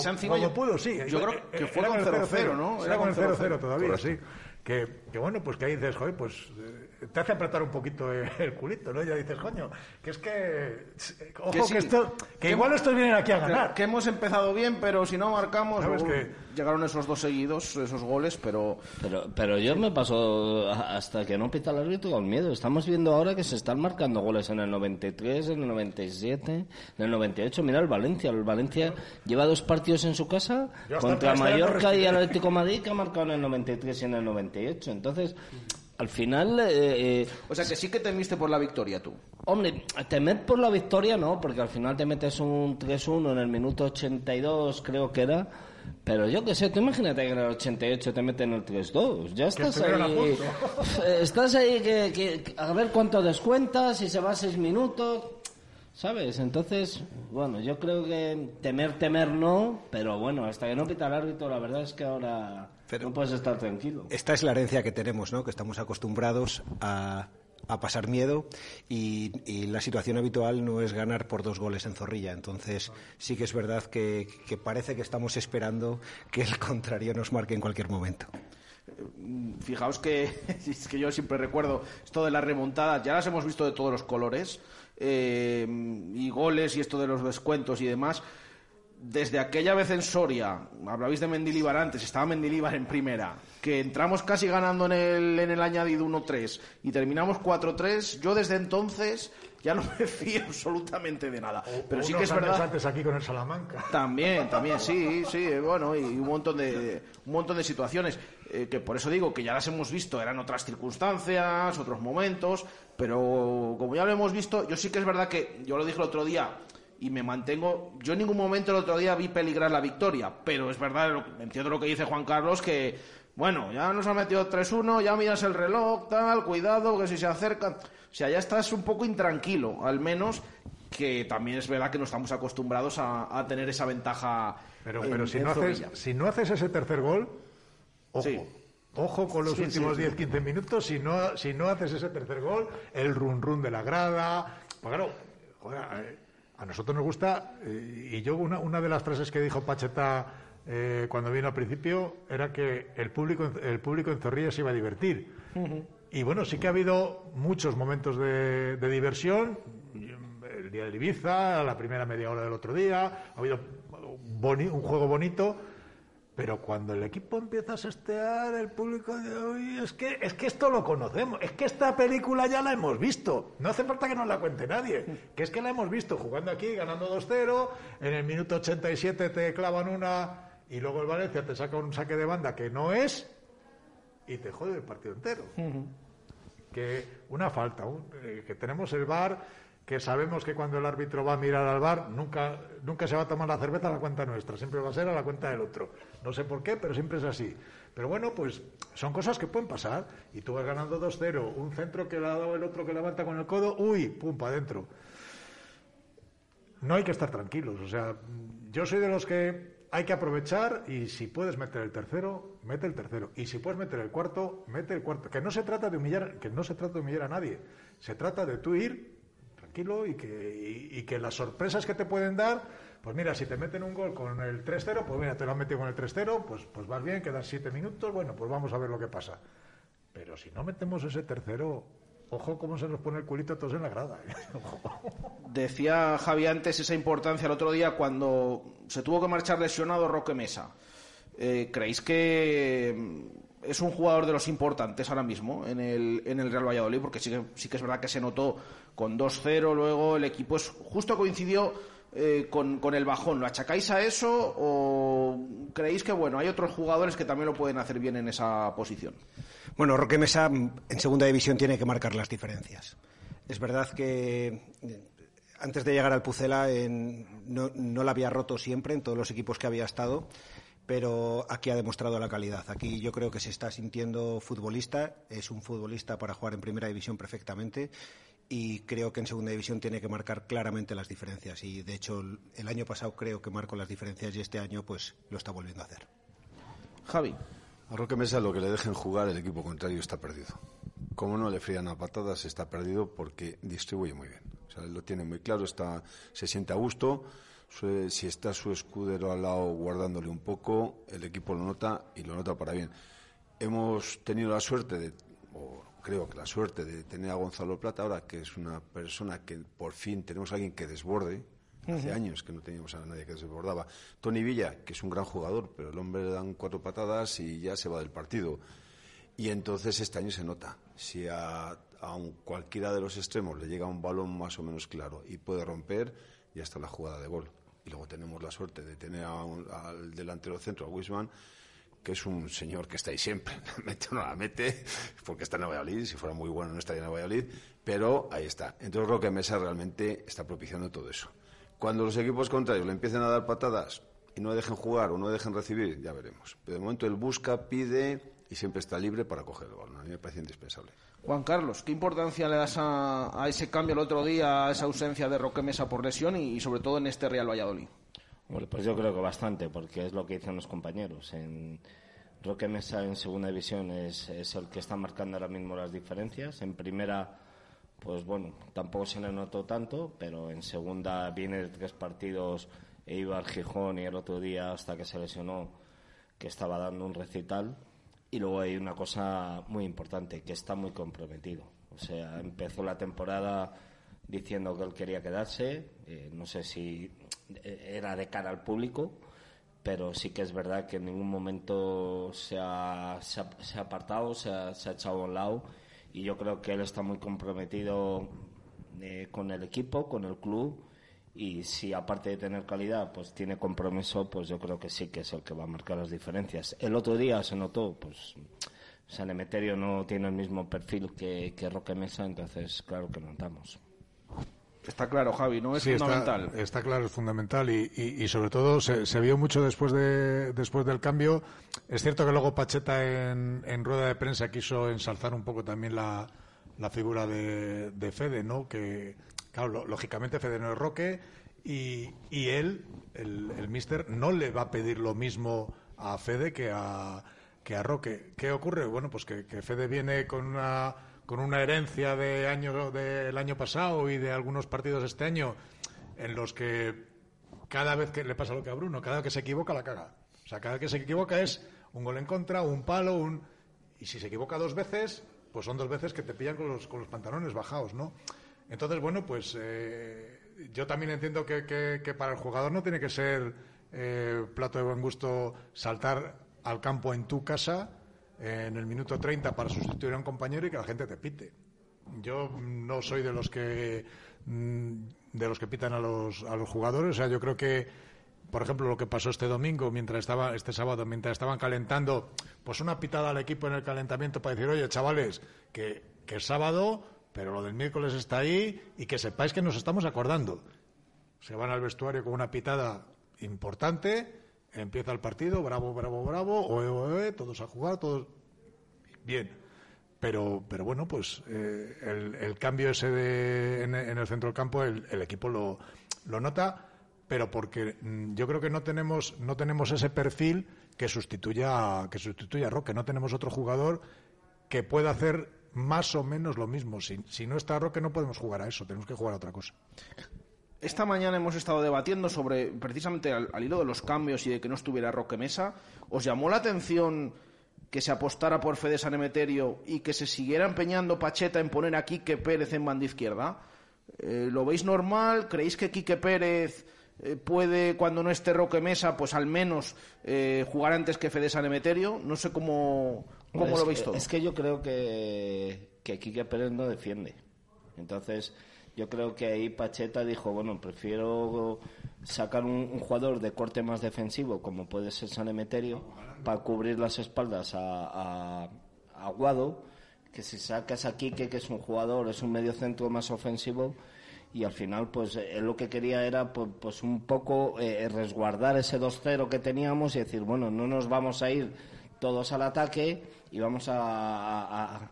yo- pudo, sí. yo creo que Era fue con el 0-0, ¿no? Era con el con 0-0 todavía, Correcto. sí. Que, que bueno, pues que ahí dices, joder, pues eh, te hace apretar un poquito el, culito, ¿no? Ya dices, coño, que es que. eh, Ojo, que, sí, esto, que, que igual estos vienen aquí a Que, ganar. que hemos empezado bien, pero si no marcamos, ¿Sabes que- llegaron esos dos seguidos, esos goles, pero Pero, pero yo me paso hasta que no pita el árbitro con miedo. Estamos viendo ahora que se están marcando goles en el 93, en el 97, en el 98. Mira el Valencia. El Valencia lleva dos partidos en su casa contra Mallorca y Atlético Madrid que ha marcado en el 93 y en el 98. Entonces, al final... eh, eh, o sea que sí que temiste por la victoria tú. Hombre, temer por la victoria no, porque al final te metes un 3-1 en el minuto 82, creo que era. Pero yo qué sé, tú imagínate que en el 88 te meten el 3-2. Ya estás estuvieron a ahí. eh, Estás ahí que, que- que- a ver cuánto descuentas, si se va a 6 minutos. ¿Sabes? Entonces, bueno, yo creo que temer, temer no, pero bueno, hasta que no pita el árbitro, la verdad es que ahora no puedes estar tranquilo. Esta es la herencia que tenemos, ¿no? Que estamos acostumbrados a, a pasar miedo y, y la situación habitual no es ganar por dos goles en Zorrilla. Entonces, sí que es verdad que, que parece que estamos esperando que el contrario nos marque en cualquier momento. Fijaos que (laughs) es que yo siempre recuerdo esto de las remontadas, ya las hemos visto de todos los colores, eh, y goles y esto de los descuentos y demás. Desde aquella vez en Soria, hablabais de Mendilibar antes, estaba Mendilibar en primera, que entramos casi ganando en el, en el añadido 1-3 y terminamos 4-3, yo desde entonces ya no me (laughs) fío absolutamente de nada. Pero sí que es años verdad. antes aquí con el Salamanca. También, también, sí, sí, bueno, y un montón de, un montón de situaciones eh, que por eso digo que ya las hemos visto, eran otras circunstancias, otros momentos, pero como ya lo hemos visto, yo sí que es verdad que yo lo dije el otro día y me mantengo, yo en ningún momento el otro día vi peligrar la victoria, pero es verdad, entiendo lo que dice Juan Carlos, que bueno, ya nos ha metido 3-1, ya miras el reloj, tal, cuidado, que si se acercan, o sea, ya estás un poco intranquilo, al menos que también es verdad que no estamos acostumbrados a, a tener esa ventaja. Pero, en- pero si, en no haces, si no haces ese tercer gol, ojo. Sí. Ojo con los Sí, últimos sí. 10-15 minutos. Si no, si no haces ese tercer gol, el run run de la grada. Pues claro, joder, a, nosotros nos gusta. eh, y yo, una, una de las frases que dijo Pacheta eh, cuando vino al principio era que el público, en- el público en Zorrilla se iba a divertir. Y bueno, sí que ha habido muchos momentos de, de diversión. El día del Ibiza, la primera media hora del otro día, ha habido un juego bonito. Pero cuando el equipo empieza a sestear, el público de hoy, es que, es que esto lo conocemos, es que esta película ya la hemos visto. No hace falta que nos la cuente nadie, que es que la hemos visto jugando aquí, ganando 2-0, en el minuto 87 te clavan una y luego el Valencia te saca un saque de banda que no es y te jode el partido entero. Que una falta, un- eh, que tenemos el bar que sabemos que cuando el árbitro va a mirar al bar nunca, nunca se va a tomar la cerveza a la cuenta nuestra, siempre va a ser a la cuenta del otro. No sé por qué, pero siempre es así. Pero bueno, pues son cosas que pueden pasar. Y tú vas ganando 2-0, un centro que le ha dado el otro que levanta con el codo, uy, pum, para adentro. No hay que estar tranquilos. O sea, yo soy de los que hay que aprovechar y si puedes meter el tercero, mete el tercero. Y si puedes meter el cuarto, mete el cuarto. Que no se trata de humillar, que no se trata de humillar a nadie. Se trata de tú ir tranquilo y que, y, y que las sorpresas que te pueden dar, Pues mira, si te meten un gol con el 3-0, pues mira, te lo han metido con el 3-0, pues, pues vas bien, quedan siete minutos, bueno, pues vamos a ver lo que pasa. Pero si no metemos ese tercero, ojo cómo se nos pone el culito todos en la grada. ¿eh? (laughs) Decía Javi antes esa importancia el otro día cuando se tuvo que marchar lesionado Roque Mesa. Eh, ¿Creéis que es un jugador de los importantes ahora mismo en el, en el Real Valladolid? Porque sí que, sí que es verdad que se notó con 2-0, luego el equipo es, justo coincidió eh, con, el bajón. ¿Lo achacáis a eso o creéis que bueno hay otros jugadores que también lo pueden hacer bien en esa posición? Bueno, Roque Mesa mm, en segunda división tiene que marcar las diferencias. Es verdad que eh, antes de llegar al Pucela en- no, no la había roto siempre en todos los equipos que había estado, pero aquí ha demostrado la calidad. Aquí yo creo que se está sintiendo futbolista, es un futbolista para jugar en primera división perfectamente y creo que en segunda división tiene que marcar claramente las diferencias y de hecho el- año pasado creo que marcó las diferencias y este año pues lo está volviendo a hacer. Javi. A Roque Mesa lo que le dejen jugar el equipo contrario está perdido. Como no le frían a patadas, está perdido porque distribuye muy bien. O sea, él lo tiene muy claro, está, se siente a gusto. Si está su escudero al lado guardándole un poco, el equipo lo nota y lo nota para bien. Hemos tenido la suerte de, o creo que la suerte de tener a Gonzalo Plata ahora, que es una persona que por fin tenemos a alguien que desborde. Hace años que no teníamos a nadie que desbordaba. Tony Villa, que es un gran jugador, pero el hombre le dan cuatro patadas y ya se va del partido. Y entonces este año se nota. Si a, a un- cualquiera de los extremos le llega un balón más o menos claro y puede romper, ya está la jugada de gol. Y luego tenemos la suerte de tener a un- al delantero centro, a Wisman, que es un señor que está ahí siempre. (laughs) Mete o no la mete, porque está en Valladolid. Si fuera muy bueno no estaría en Valladolid, pero ahí está. Entonces Roque Mesa realmente está propiciando todo eso. Cuando los equipos contrarios le empiecen a dar patadas y no dejen jugar o no dejen recibir, ya veremos. Pero de momento él busca, pide y siempre está libre para coger el balón. A mí me parece indispensable. Juan Carlos, ¿qué importancia le das a, a ese cambio el otro día, a esa ausencia de Roque Mesa por lesión y, sobre todo en este Real Valladolid? Bueno, pues yo creo que bastante, porque es lo que dicen los compañeros. En Roque Mesa en segunda división es, es el que está marcando ahora mismo las diferencias. En primera, pues bueno, tampoco se le notó tanto, pero en segunda viene de tres partidos e iba al Gijón y el otro día hasta que se lesionó que estaba dando un recital. Y luego hay una cosa muy importante, que está muy comprometido. O sea, empezó la temporada diciendo que él quería quedarse. eh, no sé si eh, era de cara al público, pero sí que es verdad que en ningún momento se ha, se ha- apartado, se ha, se ha echado a un lado. Y yo creo que él está muy comprometido eh, con el equipo, con el club. Y si aparte de tener calidad, pues tiene compromiso, pues yo creo que sí que es el que va a marcar las diferencias. El otro día se notó, pues San Emeterio no tiene el mismo perfil que, que Roque Mesa, entonces claro que notamos. Está claro, Javi, ¿no? Es Sí, está- fundamental. Está, claro, es fundamental y, y- y sobre todo se, se vio mucho después de después del cambio. Es cierto que luego Pacheta en, en rueda de prensa quiso ensalzar un poco también la, la figura de, de Fede, ¿no? Que, claro, lo- lógicamente Fede no es Roque y, y él, el, el míster, no le va a pedir lo mismo a Fede que a, que a Roque. ¿Qué ocurre? Bueno, pues que, que Fede viene con una con una herencia de año del año pasado y de algunos partidos este año en los que cada vez que le pasa lo que a Bruno, cada vez que se equivoca la caga. O sea, cada vez que se equivoca es un gol en contra, un palo, un y si se equivoca dos veces, pues son dos veces que te pillan con los, con los pantalones bajados, ¿no? Entonces, bueno, pues eh, yo también entiendo que, que- para el jugador no tiene que ser eh, plato de buen gusto saltar al campo en tu casa en el minuto 30 para sustituir a un compañero y que la gente te pite. Yo no soy de los que mm, de los que pitan a los, a los jugadores. O sea, yo creo que, por ejemplo, lo que pasó este domingo, mientras estaba, este sábado, mientras estaban calentando, pues una pitada al equipo en el calentamiento para decir, oye, chavales, que, que es sábado, pero lo del miércoles está ahí y que sepáis que nos estamos acordando. Se van al vestuario con una pitada importante, empieza el partido, bravo, bravo, bravo, oe, oe, todos a jugar, todos bien. Pero, pero bueno, pues eh, el, cambio ese de, en, en el centro del campo, el, el equipo lo, lo nota, pero porque mm, yo creo que no tenemos, no tenemos ese perfil que sustituya, que sustituya a Roque. No tenemos otro jugador que pueda hacer más o menos lo mismo. Si, si no está Roque, no podemos jugar a eso, tenemos que jugar a otra cosa. esta mañana hemos estado debatiendo sobre, precisamente al, hilo de los cambios y de que no estuviera Roque Mesa. ¿Os llamó la atención que se apostara por Fede San Emeterio y que se siguiera empeñando Pacheta en poner a Quique Pérez en banda izquierda? Eh, ¿Lo veis normal? ¿Creéis que Quique Pérez eh, puede, cuando no esté Roque Mesa, pues al menos eh, jugar antes que Fede San Emeterio? No sé cómo, cómo lo veis todo. Es que yo creo que, que Quique Pérez no defiende. Entonces yo creo que ahí Pacheta dijo, bueno, prefiero sacar un, jugador de corte más defensivo, como puede ser San Emeterio, para cubrir las espaldas a, Aguado, que si sacas a Quique, que es un jugador, es un medio centro más ofensivo, y al final pues él lo que quería era pues, pues un poco eh, resguardar ese 2-0 que teníamos y decir, bueno, no nos vamos a ir todos al ataque y vamos a,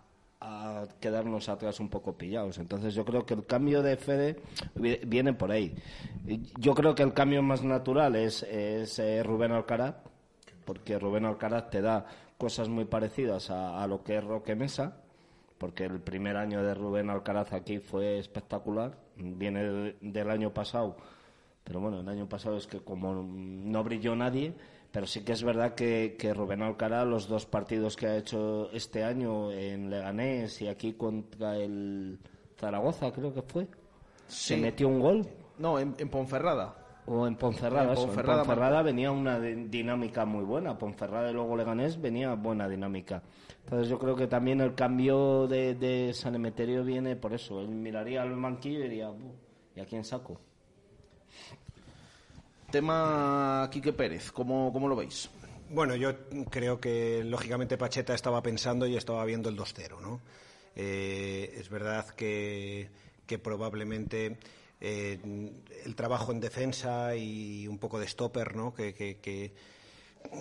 quedarnos atrás un poco pillados. Entonces yo creo que el cambio de Fede viene por ahí. Yo creo que el cambio más natural es, es eh, Rubén Alcaraz, porque Rubén Alcaraz te da cosas muy parecidas a, lo que es Roque Mesa, porque el primer año de Rubén Alcaraz aquí fue espectacular, viene del año pasado, pero bueno, el año pasado es que como no brilló nadie, pero sí que es verdad que, que Rubén Alcaraz, los dos partidos que ha hecho este año en Leganés y aquí contra el Zaragoza, creo que fue, se metió un gol. No, en, Ponferrada. O en Ponferrada, en Ponferrada, venía una dinámica muy buena. Ponferrada y luego Leganés venía buena dinámica. Entonces yo creo que también el cambio de, de San Emeterio viene por eso. Él miraría al banquillo y diría, ¿y a quién saco? Tema Quique Pérez, ¿cómo, cómo lo veis? Bueno, yo creo que lógicamente Pacheta estaba pensando y estaba viendo el 2-0, ¿no? Eh, es verdad que, que probablemente eh, el trabajo en defensa y un poco de stopper, ¿no? Que, que, que,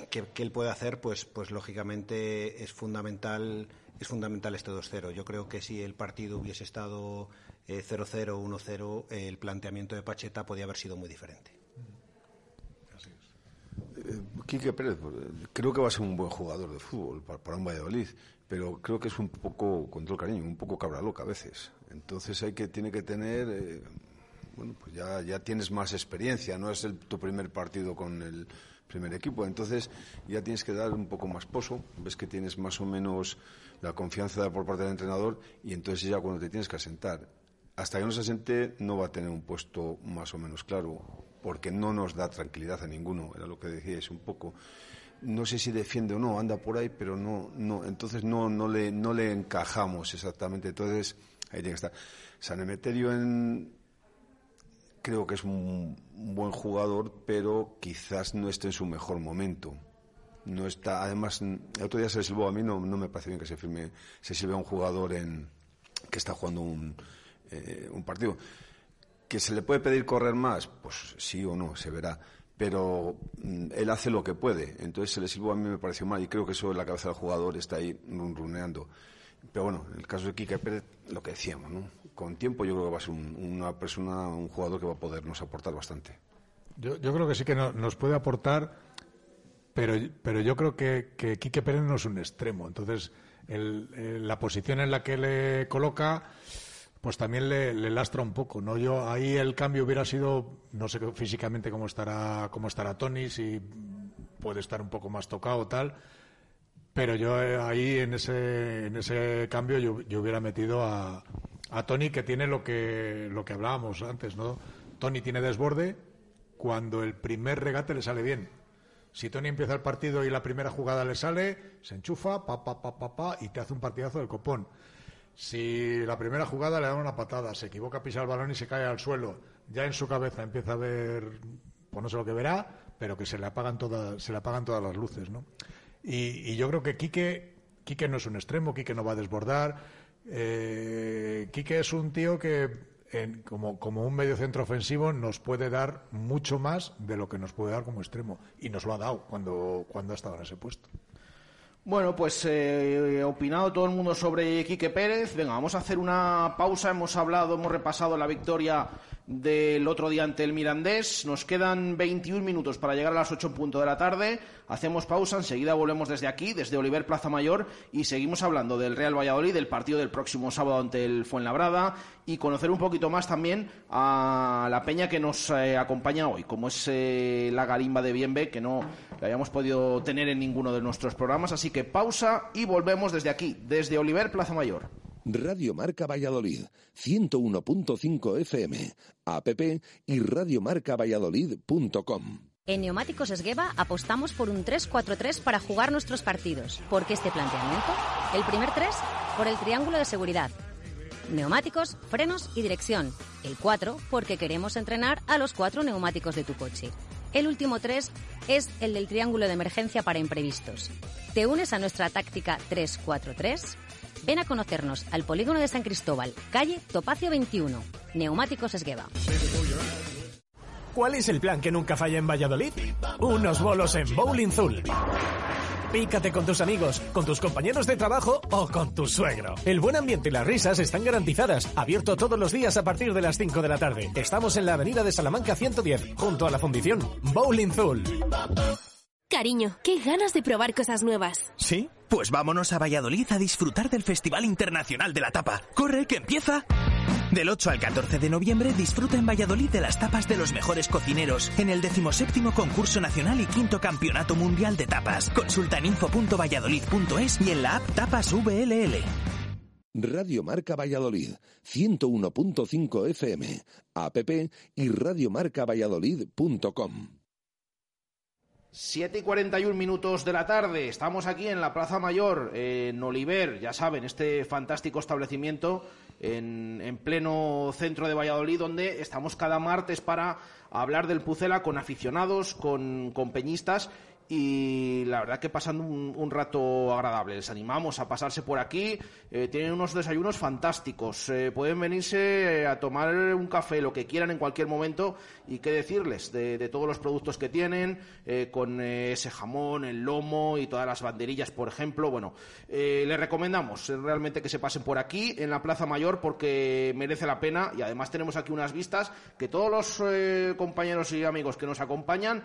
que él puede hacer, pues, pues lógicamente es fundamental, es fundamental este 2-0. Yo creo que si el partido hubiese estado 0-0, eh, 1-0, el planteamiento de Pacheta podía haber sido muy diferente. Quique Pérez, creo que va a ser un buen jugador de fútbol para, un Valladolid, pero creo que es un poco, con todo el cariño, un poco cabra loca a veces. Entonces hay que, tiene que tener, eh, bueno, pues ya, ya tienes más experiencia, no es el, tu primer partido con el primer equipo, entonces ya tienes que dar un poco más pozo, ves que tienes más o menos la confianza por parte del entrenador y entonces ya cuando te tienes que asentar. Hasta que no se asente no va a tener un puesto más o menos claro porque no nos da tranquilidad a ninguno, era lo que decíais un poco. No sé si defiende o no, anda por ahí, pero no, no, entonces no, no le, no le encajamos exactamente. Entonces, ahí tiene que estar. San Emeterio en, creo que es un, buen jugador, pero quizás no esté en su mejor momento. No está, además, el otro día se silbó, a mí no, no me parece bien que se firme, se sirve a un jugador en, que está jugando un, eh, un partido. ¿Que se le puede pedir correr más? Pues sí o no, se verá. Pero mm, él hace lo que puede. Entonces se le silbó a mí me pareció mal y creo que eso en la cabeza del jugador está ahí runruneando. Pero bueno, en el caso de Kike Pérez, lo que decíamos, ¿no? Con tiempo yo creo que va a ser una persona, un jugador que va a podernos aportar bastante. Yo, creo que sí que nos puede aportar, pero, pero yo creo que, que Quique Pérez no es un extremo. Entonces, la posición en la que le coloca pues también le, lastra un poco, ¿no? Yo ahí el cambio hubiera sido, no sé físicamente cómo estará, cómo estará Tony, si puede estar un poco más tocado o tal, pero yo eh, ahí en ese, en ese cambio yo, hubiera metido a, a, Tony que tiene lo que, lo que hablábamos antes, ¿no? Tony tiene desborde cuando el primer regate le sale bien. Si Tony empieza el partido y la primera jugada le sale, se enchufa, pa, pa, pa, pa, pa, y te hace un partidazo del copón. Si la primera jugada le da una patada, se equivoca, pisa el balón y se cae al suelo, ya en su cabeza empieza a ver, pues no sé lo que verá, pero que se le apagan todas, se le apagan todas las luces, ¿no? Y, yo creo que Quique, Quique no es un extremo, Quique no va a desbordar. Eh, Quique es un tío que, como, como un medio centro ofensivo, nos puede dar mucho más de lo que nos puede dar como extremo. Y nos lo ha dado cuando, cuando ha estado en ese puesto. Bueno, pues eh, opinado todo el mundo sobre Quique Pérez. Venga, vamos a hacer una pausa. Hemos hablado, hemos repasado la victoria del otro día ante el Mirandés. Nos quedan 21 minutos para llegar a las 8 en punto de la tarde. Hacemos pausa, enseguida volvemos desde aquí, desde Oliver Plaza Mayor, y seguimos hablando del Real Valladolid, del partido del próximo sábado ante el Fuenlabrada, y conocer un poquito más también a la peña que nos eh, acompaña hoy, como es eh, la Garimba de Bienve, que no la habíamos podido tener en ninguno de nuestros programas. Así que pausa y volvemos desde aquí, desde Oliver Plaza Mayor. Radio Marca Valladolid, 101.5 FM, app y radiomarcavalladolid.com. En Neumáticos Esgueva apostamos por un 3-4-3 para jugar nuestros partidos. ¿Por qué este planteamiento? El primer 3 por el triángulo de seguridad. Neumáticos, frenos y dirección. El 4 porque queremos entrenar a los cuatro neumáticos de tu coche. El último 3 es el del triángulo de emergencia para imprevistos. ¿Te unes a nuestra táctica 3-4-3? Ven a conocernos al Polígono de San Cristóbal, calle Topacio 21, Neumáticos Esgueva. ¿Cuál es el plan que nunca falla en Valladolid? Unos bolos en Bowling Zul. Pícate con tus amigos, con tus compañeros de trabajo o con tu suegro. El buen ambiente y las risas están garantizadas. Abierto todos los días a partir de las 5 de la tarde. Estamos en la avenida de Salamanca 110, junto a la fundición Bowling Zul. Cariño, qué ganas de probar cosas nuevas. ¿Sí? Pues vámonos a Valladolid a disfrutar del Festival Internacional de la Tapa. ¡Corre, que empieza! Del 8 al 14 de noviembre disfruta en Valladolid de las tapas de los mejores cocineros en el 17 concurso nacional y quinto campeonato mundial de tapas. Consulta en info.valladolid.es y en la app Tapas VLL. Radio Marca Valladolid, 101.5 FM, app y radiomarcavalladolid.com. 7 y 41 minutos de la tarde, estamos aquí en la Plaza Mayor, en Oliver, ya saben, este fantástico establecimiento en, en, pleno centro de Valladolid, donde estamos cada martes para hablar del Pucela con aficionados, con, con peñistas y la verdad que pasando un, rato agradable. Les animamos a pasarse por aquí. Eh, tienen unos desayunos fantásticos. Eh, pueden venirse a tomar un café, lo que quieran en cualquier momento. Y qué decirles de, todos los productos que tienen, eh, con ese jamón, el lomo y todas las banderillas, por ejemplo. Bueno, les recomendamos realmente que se pasen por aquí, en la Plaza Mayor, porque merece la pena. Y además tenemos aquí unas vistas que todos los compañeros y amigos que nos acompañan,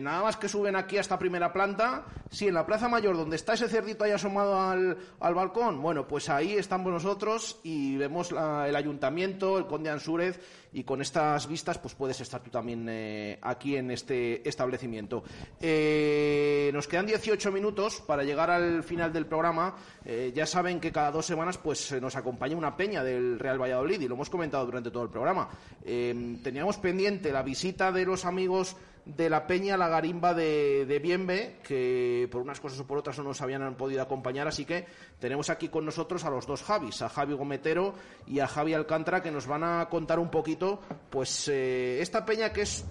nada más que suben aquí a esta primera planta, sí, en la Plaza Mayor, donde está ese cerdito ahí asomado al, balcón, bueno, pues ahí estamos nosotros y vemos el ayuntamiento, el conde Ansúrez, y con estas vistas, pues puedes estar tú también eh, aquí en este establecimiento. Eh, nos quedan 18 minutos para llegar al final del programa. Eh, ya saben que cada dos semanas pues nos acompaña una peña del Real Valladolid y lo hemos comentado durante todo el programa. teníamos pendiente la visita de los amigos de la Peña La Garimba de, de, Bienve, que por unas cosas o por otras no nos habían podido acompañar, así que tenemos aquí con nosotros a los dos Javis, a Javi Gometero y a Javi Alcántara, que nos van a contar un poquito, pues, eh, esta peña que es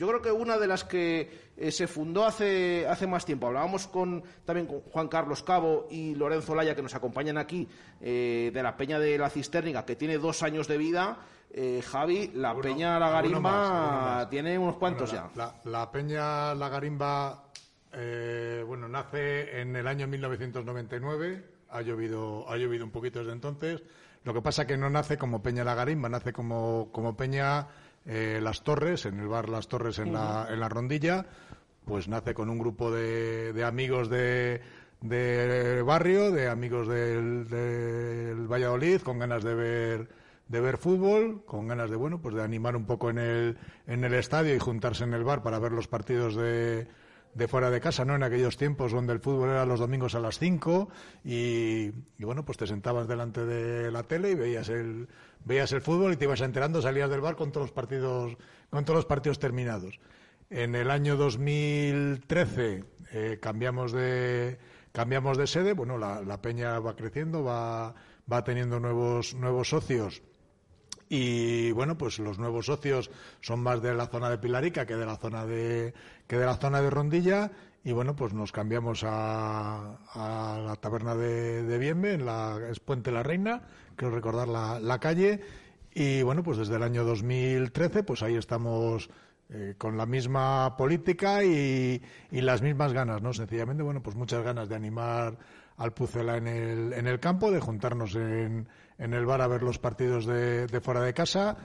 yo creo que una de las que eh, se fundó hace, hace más tiempo. Hablábamos con, también con Juan Carlos Cabo y Lorenzo Laya, que nos acompañan aquí, eh, de la Peña de la Cisterniga, que tiene dos años de vida. Javi, la Peña La Garimba tiene unos cuantos ya. La, Peña La Garimba, bueno, nace en el año 1999, ha llovido, ha llovido un poquito desde entonces. Lo que pasa que no nace como Peña La Garimba, nace como, como Peña eh, Las Torres, en el bar Las Torres en, la, en la rondilla, pues nace con un grupo de, de amigos de, de barrio, de amigos del, del, Valladolid, con ganas de ver de ver fútbol, con ganas de bueno, pues de animar un poco en el en el estadio y juntarse en el bar para ver los partidos de de fuera de casa, ¿no? En aquellos tiempos donde el fútbol era los domingos a las 5 y, bueno, pues te sentabas delante de la tele y veías el, veías el fútbol y te ibas enterando, salías del bar con todos los partidos, con todos los partidos terminados. En el año 2013 eh, cambiamos de cambiamos de sede, bueno, la, la peña va creciendo, va, va teniendo nuevos, nuevos socios y bueno, pues los nuevos socios son más de la zona de Pilarica que de la zona de, que de la zona de Rondilla. Y bueno, pues nos cambiamos a, la taberna de, de Bienve, en la, es Puente La Reina, quiero recordar la, la calle. Y bueno, pues desde el año 2013, pues ahí estamos eh, con la misma política y, y, las mismas ganas, ¿no? Sencillamente, bueno, pues muchas ganas de animar al Pucela en el, en el campo, de juntarnos en, en el bar a ver los partidos de, fuera de casa.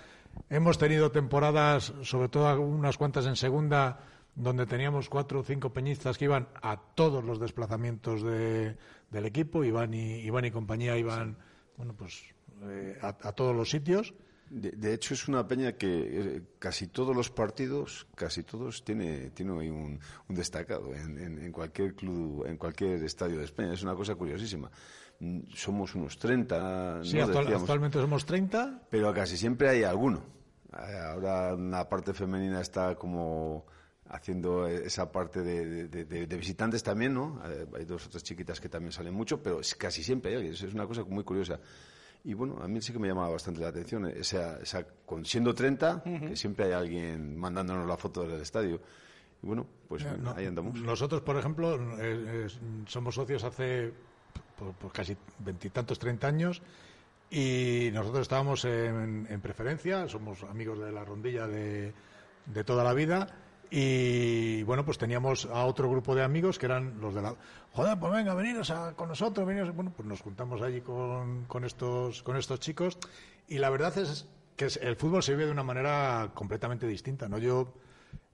hemos tenido temporadas, sobre todo unas cuantas en segunda, donde teníamos cuatro o cinco peñistas que iban a todos los desplazamientos de, del equipo, Iván y, Iván y compañía iban, bueno, pues eh, a, todos los sitios. De, hecho, es una peña que eh, casi todos los partidos, casi todos, tiene, tiene un, un destacado en, en, cualquier club, en cualquier estadio de España. Es una cosa curiosísima. Mm, somos unos 30. Sí, actualmente somos 30. Pero casi siempre hay alguno. Eh, ahora una parte femenina está como haciendo esa parte de, visitantes también, ¿no? Eh, hay dos otras chiquitas que también salen mucho, pero casi siempre hay Es una cosa muy curiosa. Y bueno, a mí sí que me llama bastante la atención. Esa, con, siendo 30, que siempre hay alguien mandándonos la foto del estadio. Y bueno, pues ahí andamos. Nosotros, por ejemplo, somos socios hace por, casi veintitantos, treinta años. Y nosotros estábamos en, preferencia, somos amigos de la rondilla de, de toda la vida y bueno, pues teníamos a otro grupo de amigos que eran los de la. Joder, pues venga, veniros con nosotros. Veniros. Bueno, pues nos juntamos allí con, con, estos, con estos chicos. Y la verdad es que el fútbol se vive de una manera completamente distinta. ¿no? Yo,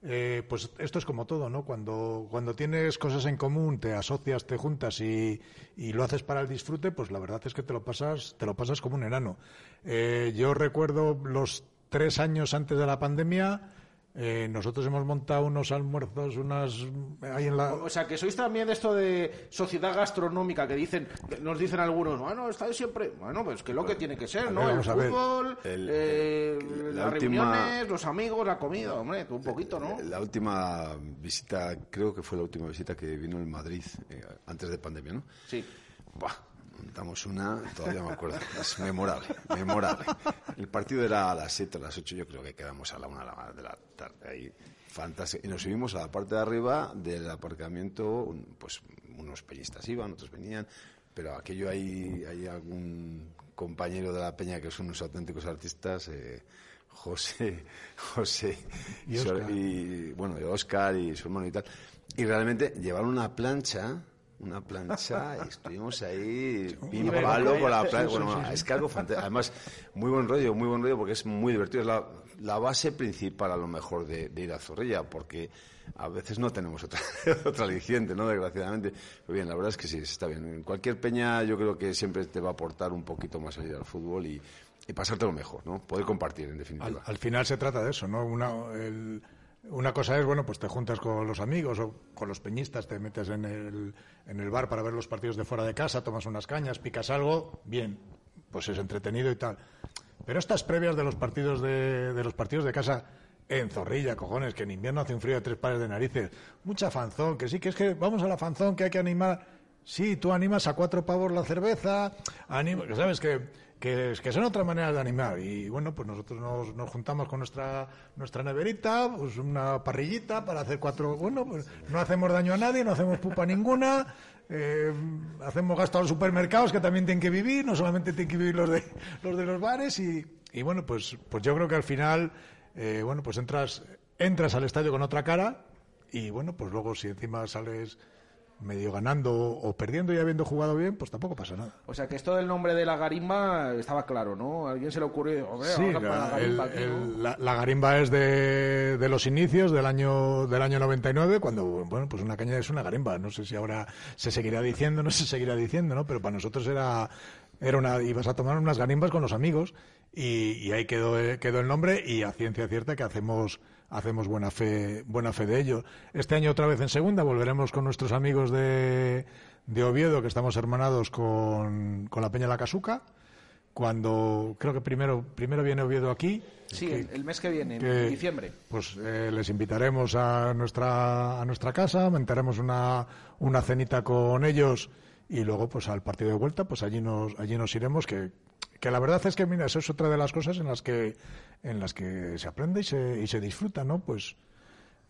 eh, pues esto es como todo, ¿no? Cuando, cuando tienes cosas en común, te asocias, te juntas y, y, lo haces para el disfrute, pues la verdad es que te lo pasas, te lo pasas como un enano. Eh, yo recuerdo los tres años antes de la pandemia eh, nosotros hemos montado unos almuerzos, unas ahí en la... O sea, que sois también esto de sociedad gastronómica que dicen, nos dicen algunos, bueno, estáis siempre, bueno, pues que lo que tiene que ser, ¿no? El fútbol, eh, las reuniones, los amigos, la comida, hombre, un poquito, ¿no? La última visita, creo que fue la última visita que vino en Madrid eh, antes de pandemia, ¿no? Sí. Buah, montamos una, todavía me acuerdo, (laughs) es memorable, memorable. El partido era a las 7 o las 8, yo creo que quedamos a la 1 de la tarde ahí. Fantástico. Y nos subimos a la parte de arriba del aparcamiento, pues unos peñistas iban, otros venían, pero aquello hay, hay algún compañero de la peña que son unos auténticos artistas, eh, José, (laughs) José y, y, bueno, y Oscar y su hermano y tal. Y realmente llevaron una plancha una plancha y estuvimos ahí pim palo con la plancha. Bueno, es que algo fantástico. Además, muy buen rollo, muy buen rollo porque es muy divertido. Es la, la base principal a lo mejor de, ir a Zorrilla porque a veces no tenemos otra, (laughs) otra aliciente, ¿no? Desgraciadamente. Pero bien, la verdad es que sí, está bien. En cualquier peña yo creo que siempre te va a aportar un poquito más allá al fútbol y, y pasártelo mejor, ¿no? Poder compartir, en definitiva. Al, final se trata de eso, ¿no? Una, el una cosa es, bueno, pues te juntas con los amigos o con los peñistas, te metes en el, en el bar para ver los partidos de fuera de casa, tomas unas cañas, picas algo, bien, pues es entretenido y tal. Pero estas previas de los partidos de, de los partidos de casa en Zorrilla, cojones, que en invierno hace un frío de tres pares de narices, mucha fanzón, que sí, que es que vamos a la fanzón, que hay que animar. Sí, tú animas a cuatro pavos la cerveza, sabes que que, que son otras maneras de animar. Y bueno, pues nosotros nos, nos juntamos con nuestra, nuestra neverita, pues una parrillita para hacer cuatro. Bueno, pues no hacemos daño a nadie, no hacemos pupa ninguna. Eh, hacemos gasto a los supermercados que también tienen que vivir, no solamente tienen que vivir los de los, de los bares. Y, y bueno, pues, pues yo creo que al final, eh, bueno, pues entras, entras al estadio con otra cara. Y bueno, pues luego si encima sales medio ganando o perdiendo y habiendo jugado bien, pues tampoco pasa nada. O sea que esto del nombre de la garimba estaba claro, ¿no? A alguien se le ocurrió, sí, la, la, garimba es de, de, los inicios del año del año 99, cuando, bueno, pues una caña es una garimba. No sé si ahora se seguirá diciendo, no se seguirá diciendo, ¿no? Pero para nosotros era, era una, ibas a tomar unas garimbas con los amigos y, y ahí quedó, quedó el nombre y a ciencia cierta que hacemos hacemos buena fe, buena fe de ello. Este año otra vez en segunda volveremos con nuestros amigos de, de Oviedo, que estamos hermanados con, con la Peña La Casuca. Cuando creo que primero, primero viene Oviedo aquí. Sí, el, mes que viene, en diciembre. Pues eh, les invitaremos a nuestra, a nuestra casa, montaremos una, una cenita con ellos y luego pues al partido de vuelta pues allí nos allí nos iremos que, que la verdad es que mira eso es otra de las cosas en las que en las que se aprende y se, y se disfruta no pues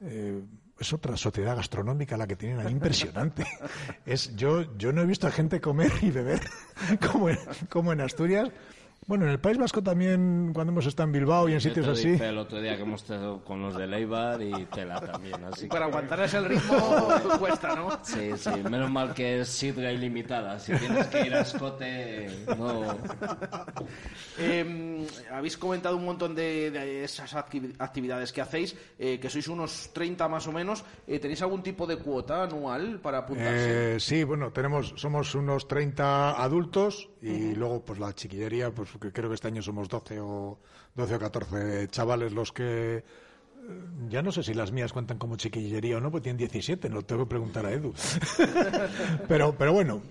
eh, es otra sociedad gastronómica la que tienen ahí impresionante. (laughs) Es yo yo no he visto a gente comer y beber (laughs) como en, como en Asturias Bueno, en el País Vasco también, cuando hemos estado en Bilbao y en sitios te así. dije el otro día que hemos estado con los de Leibar y Tela también. Así Para que- aguantarles el ritmo cuesta, ¿no? Sí, sí, menos mal que es sidra ilimitada. Si tienes que ir a escote, no. Eh, habéis comentado un montón de, de esas acti- actividades que hacéis, eh, que sois unos 30 más o menos. Eh, ¿Tenéis algún tipo de cuota anual para apuntarse? Eh, sí, bueno, tenemos, somos unos 30 adultos y luego pues la chiquillería, pues que creo que este año somos 12 o 12 o 14 chavales los que eh, ya no sé si las mías cuentan como chiquillería o no, porque tienen 17, no lo tengo que preguntar a Edu. (laughs) pero, pero bueno,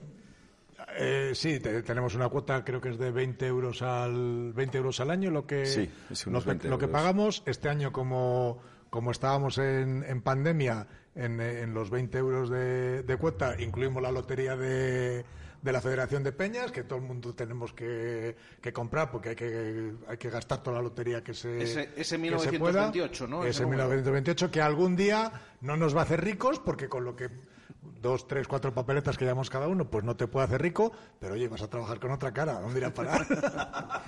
eh, sí, te- tenemos una cuota, creo que es de 20 euros al 20 euros al año, lo que Sí, es lo unos que, 20 lo que euros. pagamos este año como como estábamos en, en pandemia en, en los 20 euros de, de cuota, incluimos la lotería de, de la Federación de Peñas, que todo el mundo tenemos que, que comprar porque hay que, hay que gastar toda la lotería que se, Ese- ese que se pueda. 1928, ¿no? Ese Ese número. 1928, que algún día no nos va a hacer ricos porque con lo que dos, tres, cuatro papeletas que llevamos cada uno, pues no te puede hacer rico, pero oye, vas a trabajar con otra cara, ¿dónde irá a parar? (laughs)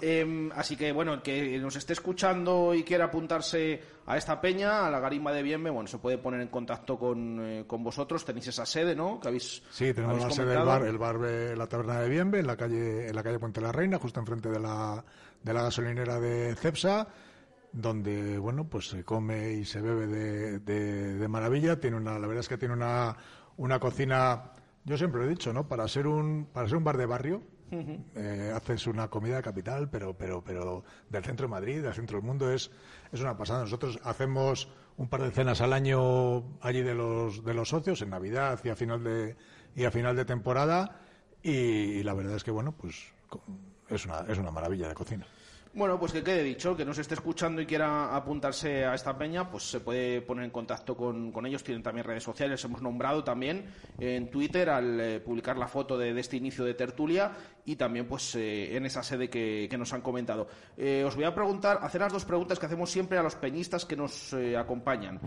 Eh, así que, bueno, el que nos esté escuchando y quiera apuntarse a esta peña, a la Garimba de Bienve, bueno, se puede poner en contacto con, eh, con vosotros. Tenéis esa sede, ¿no? Que habéis, Sí, tenemos habéis la sede del bar, el bar de la taberna de Bienve, en la calle, en la calle Puente la Reina, justo enfrente de la, de la gasolinera de Cepsa, donde, bueno, pues se come y se bebe de, de- de maravilla. Tiene una, la verdad es que tiene una, una cocina, yo siempre lo he dicho, ¿no? Para ser un, para ser un bar de barrio, eh, haces una comida de capital, pero, pero, pero del centro de Madrid, del centro del mundo, es, es una pasada. Nosotros hacemos un par de cenas al año allí de los, de los socios, en Navidad y a final de, y a final de temporada, y, la verdad es que, bueno, pues es una, es una maravilla de cocina. Bueno, pues que quede dicho, que nos esté escuchando y quiera apuntarse a esta peña, pues se puede poner en contacto con, ellos. Tienen también redes sociales, hemos nombrado también en Twitter al eh, publicar la foto de, este inicio de tertulia y también pues eh, en esa sede que, nos han comentado. Eh, os voy a preguntar, hacer las dos preguntas que hacemos siempre a los peñistas que nos acompañan.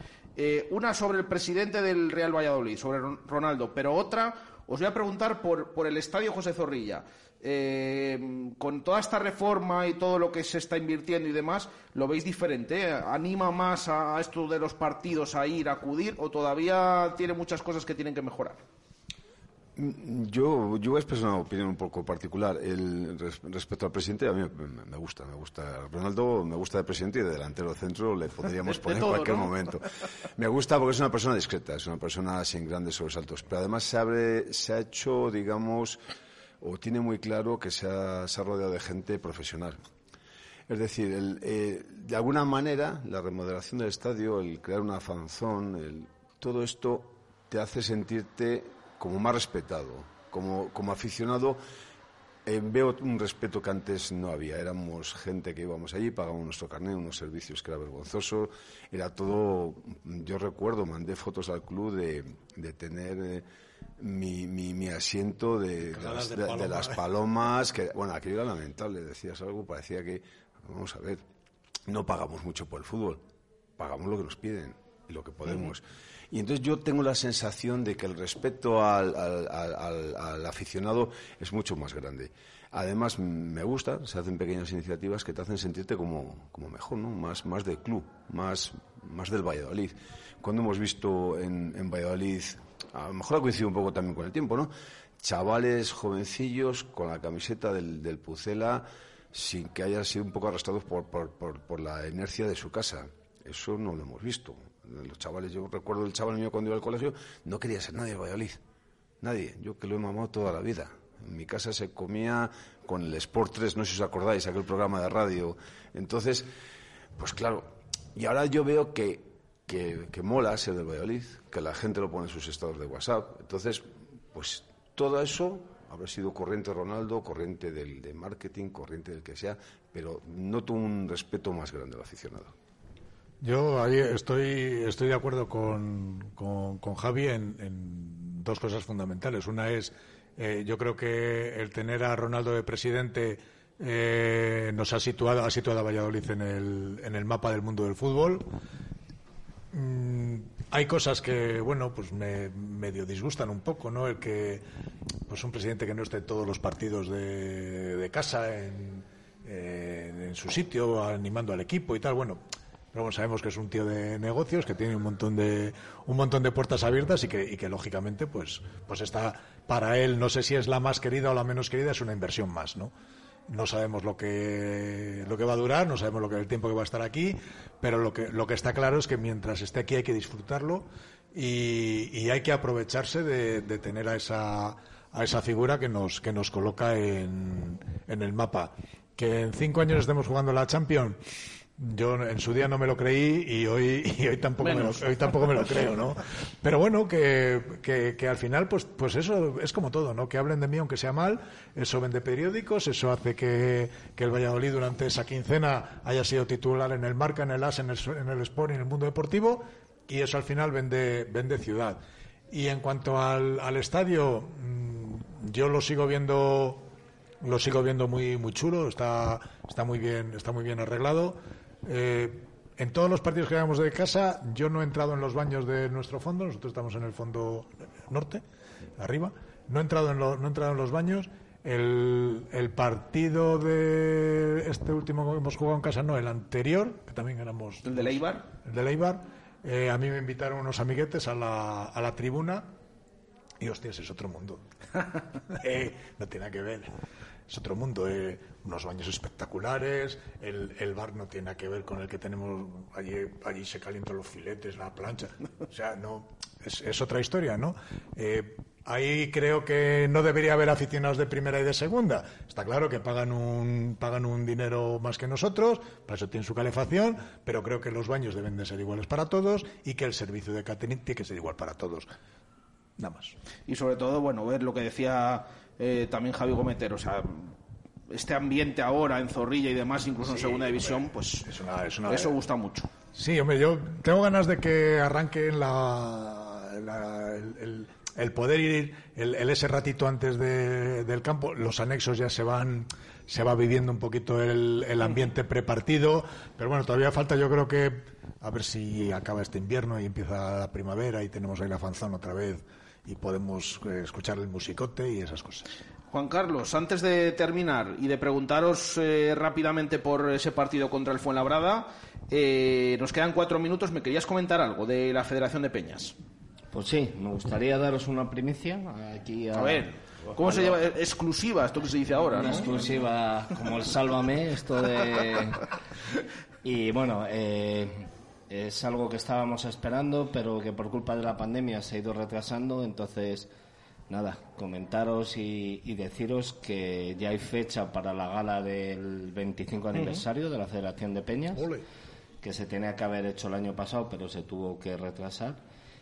Una sobre el presidente del Real Valladolid, sobre Ron- Ronaldo, pero otra os voy a preguntar por el Estadio José Zorrilla. Eh, con toda esta reforma y todo lo que se está invirtiendo y demás, ¿lo veis diferente? eh? ¿Anima más a esto de los partidos a ir, a acudir o todavía tiene muchas cosas que tienen que mejorar? Mm, Yo, yo a expresar una opinión un poco particular. El, res- respecto al presidente, a mí me, gusta, me gusta. Ronaldo me gusta de presidente y de delantero centro le podríamos (laughs) poner en cualquier ¿no? momento. Me gusta porque es una persona discreta, es una persona sin grandes sobresaltos. Pero además se, abre, se ha hecho, digamos, o tiene muy claro que se ha, rodeado de gente profesional. Es decir, el, eh, de alguna manera, la remodelación del estadio, el crear una fanzón, el- todo esto te hace sentirte como más respetado, como, aficionado. eh, veo un respeto que antes no había. Éramos gente que íbamos allí, pagábamos nuestro carnet, unos servicios que era vergonzoso. Era todo. Yo recuerdo, mandé fotos al club de, de tener eh, mi, mi, mi asiento de, las, de de- de paloma. las palomas. Que, bueno, aquello era lamentable. Decías algo, parecía que. Vamos a ver, no pagamos mucho por el fútbol. Pagamos lo que nos piden y lo que podemos. Y entonces yo tengo la sensación de que el respeto al, al- al- al- al aficionado es mucho más grande. Además, me gusta, se hacen pequeñas iniciativas que te hacen sentirte como, como mejor, ¿no? Más, más del club, más, más del Valladolid. Cuando hemos visto en, en Valladolid, a lo mejor ha coincidido un poco también con el tiempo, ¿no? Chavales jovencillos con la camiseta del, Pucela sin que hayan sido un poco arrastrados por, por la inercia de su casa. Eso no lo hemos visto. Los chavales, yo recuerdo el chaval mío cuando iba al colegio, no quería ser nadie de Valladolid. Nadie. Yo que lo he mamado toda la vida. En mi casa se comía con el Sport 3, no sé si os acordáis, aquel programa de radio. Entonces, pues claro, y ahora yo veo que, que, mola ser del Valladolid, que la gente lo pone en sus estados de WhatsApp. Entonces, pues todo eso habrá sido corriente Ronaldo, corriente del, de marketing, corriente del que sea, pero noto un respeto más grande al aficionado. Yo ahí estoy, estoy de acuerdo con, con, con Javi en, en dos cosas fundamentales. Una es, eh, yo creo que el tener a Ronaldo de presidente eh, nos ha situado, ha situado a Valladolid en el, en el mapa del mundo del fútbol. Mm, hay cosas que, bueno, pues me medio disgustan un poco, ¿no? El que, pues un presidente que no esté en todos los partidos de, de casa, en, en, en su sitio, animando al equipo y tal, bueno, pero bueno, sabemos que es un tío de negocios, que tiene un montón de, un montón de puertas abiertas y que, y que lógicamente, pues, pues está para él, no sé si es la más querida o la menos querida, es una inversión más, ¿no? No sabemos lo que, lo que va a durar, no sabemos lo que el tiempo que va a estar aquí, pero lo que, lo que está claro es que mientras esté aquí hay que disfrutarlo y, y hay que aprovecharse de, de tener a esa, a esa figura que nos, que nos coloca en, en el mapa. Que en cinco años estemos jugando la Champions. Yo en su día no me lo creí y hoy, (laughs) y hoy, tampoco, me lo, hoy tampoco me lo creo, ¿no? (laughs) Pero bueno, que, que, que al final, pues, pues eso es como todo, ¿no? Que hablen de mí aunque sea mal, eso vende periódicos, eso hace que, que el Valladolid durante esa quincena haya sido titular en el Marca, en el AS, en el, en el Sport y en el mundo deportivo, y eso al final vende, vende ciudad. Y en cuanto al, al estadio, mm, yo lo sigo viendo lo sigo viendo muy muy chulo está está muy bien está muy bien arreglado. Eh, en todos los partidos que llevamos de casa yo no he entrado en los baños de nuestro fondo nosotros estamos en el fondo norte arriba. No he entrado en, lo- no he entrado en los baños. El, el partido de este último que hemos jugado en casa no el anterior que también éramos el de Leibar el de Leibar eh, a mí me invitaron unos amiguetes a la, a la tribuna. Y hostias, es otro mundo. (laughs) Eh, no tiene nada que ver. Es otro mundo. eh, unos baños espectaculares. El, bar no tiene nada que ver con el que tenemos. Allí, allí se calientan los filetes, la plancha. O sea, no. Es, es otra historia, ¿no? Eh, ahí creo que no debería haber aficionados de primera y de segunda. Está claro que pagan un, pagan un dinero más que nosotros, para eso tienen su calefacción, pero creo que los baños deben de ser iguales para todos y que el servicio de catering tiene que ser igual para todos. Nada más. y sobre todo, bueno, ver lo que decía eh, también Javi Gometer, o sea, este ambiente ahora en Zorrilla y demás, incluso en Sí, Segunda hombre, División, pues es una- es una- eso gusta mucho. Sí, hombre, yo tengo ganas de que arranque la, la- el, el- el poder ir el, el ese ratito antes de- del campo. Los anexos ya se van se va viviendo un poquito el, el ambiente prepartido, pero bueno, todavía falta yo creo que a ver si acaba este invierno y empieza la primavera y tenemos ahí la fanzón otra vez y podemos eh, escuchar el musicote y esas cosas. Juan Carlos, antes de terminar y de preguntaros eh, rápidamente por ese partido contra el Fuenlabrada, eh, nos quedan cuatro minutos. ¿Me querías comentar algo de la Federación de Peñas? Pues sí, me gustaría daros una primicia aquí a, A ver, ¿cómo se lleva? Exclusiva, esto que se dice ahora, Una ¿no? exclusiva como el Sálvame, esto de... (laughs) Y bueno, eh, es algo que estábamos esperando, pero que por culpa de la pandemia se ha ido retrasando, entonces... Nada, comentaros y, y deciros que ya hay fecha para la gala del 25 aniversario de la Federación de Peñas, que se tenía que haber hecho el año pasado, pero se tuvo que retrasar.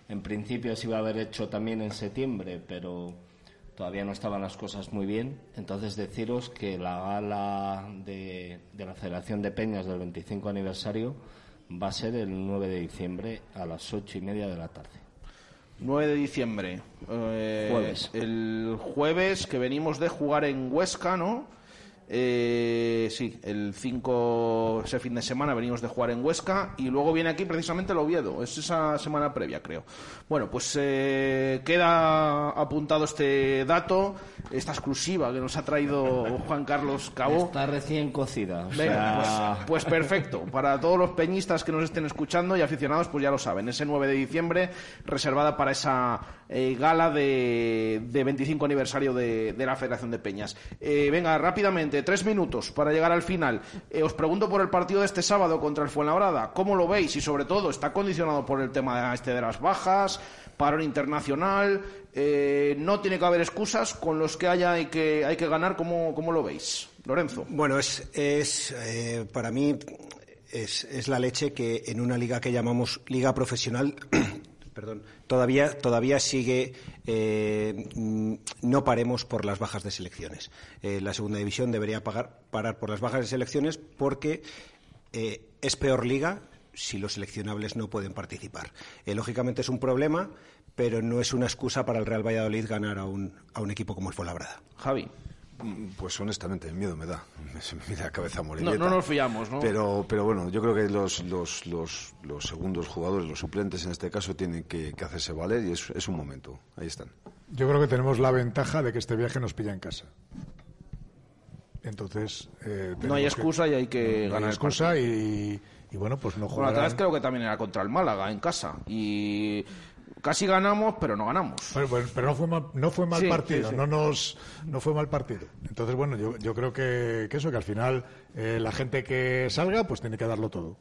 En principio se iba a haber hecho también en septiembre, pero todavía no estaban las cosas muy bien. Entonces deciros que la gala de, de la Federación de Peñas del 25 aniversario va a ser el 9 de diciembre a las ocho y media de la tarde. 9 de diciembre. eh, Jueves. El jueves que venimos de jugar en Huesca, ¿no? Eh, sí, el 5, ese fin de semana venimos de jugar en Huesca y luego viene aquí precisamente el Oviedo. Es esa semana previa, creo. Bueno, pues eh, queda apuntado este dato, esta exclusiva que nos ha traído Juan Carlos Cabo. Está recién cocida. o Venga, sea- pues, pues perfecto. Para todos los peñistas que nos estén escuchando y aficionados, pues ya lo saben. Ese 9 de diciembre, reservada para esa eh, gala de, de 25 aniversario de, la Federación de Peñas. Eh, venga, rápidamente, tres minutos para llegar al final. Eh, os pregunto por el partido de este sábado contra el Fuenlabrada. ¿Cómo lo veis? Y sobre todo, ¿está condicionado por el tema este de las bajas? Parón internacional, no tiene que haber excusas con los que haya hay que, hay que ganar, ¿cómo, cómo lo veis? Lorenzo. Bueno, es, es para mí es la leche que en una liga que llamamos liga profesional, (clears throat) perdón, todavía todavía sigue eh, mm, no paremos por las bajas de selecciones. Eh, la segunda división debería pagar, parar por las bajas de selecciones porque eh, es peor liga si los seleccionables no pueden participar. Eh, lógicamente es un problema, pero no es una excusa para el Real Valladolid ganar a un, a un equipo como el Fuenlabrada. Javi. Pues honestamente, miedo me da. Me, da la cabeza morir. No, no nos fiamos, ¿no? Pero, pero bueno, yo creo que los, los, los, los segundos jugadores, los suplentes en este caso, tienen que, que hacerse valer y es, es un momento. Ahí están. Yo creo que tenemos la ventaja de que este viaje nos pilla en casa. Entonces. Eh, no hay excusa que, y hay que no ganar. hay excusa y, y, bueno, pues no Bueno, la jugarán. otra vez creo que también era contra el Málaga en casa. Y casi ganamos, pero no ganamos. Pero, no fue mal, no fue mal Sí, partido, sí, sí. no nos no fue mal partido. Entonces, bueno, yo, yo creo que, que eso, que al final eh, la gente que salga, pues tiene que darlo todo.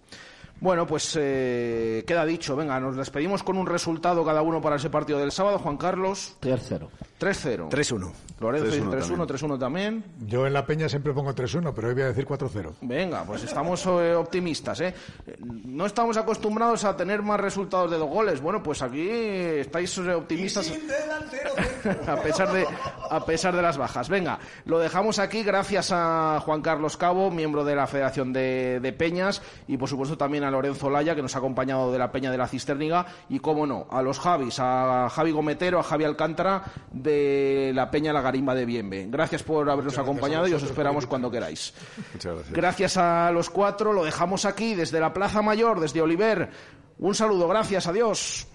Bueno, pues eh, queda dicho. Venga, nos despedimos con un resultado cada uno para ese partido del sábado. Juan Carlos. 3-0. 3-0. 3-1. Lorenzo dice 3-1 3-1, 3-1 también. Yo en la peña siempre pongo 3-1, pero hoy voy a decir 4-0. Venga, pues estamos eh, optimistas, ¿eh? No estamos acostumbrados a tener más resultados de dos goles. Bueno, pues aquí estáis eh, optimistas (laughs) a pesar de a pesar de las bajas. Venga, lo dejamos aquí gracias a Juan Carlos Cabo, miembro de la Federación de, de Peñas, y por supuesto también a Lorenzo Laya, que nos ha acompañado de la Peña de la Cisterniga, y cómo no, a los Javis, a Javi Gometero, a Javi Alcántara de la Peña La Garimba de Bienve. Gracias por habernos Muchas acompañado y os esperamos cuando queráis. Muchas gracias. Gracias a los cuatro, lo dejamos aquí desde la Plaza Mayor, desde Oliver. Un saludo, gracias, adiós.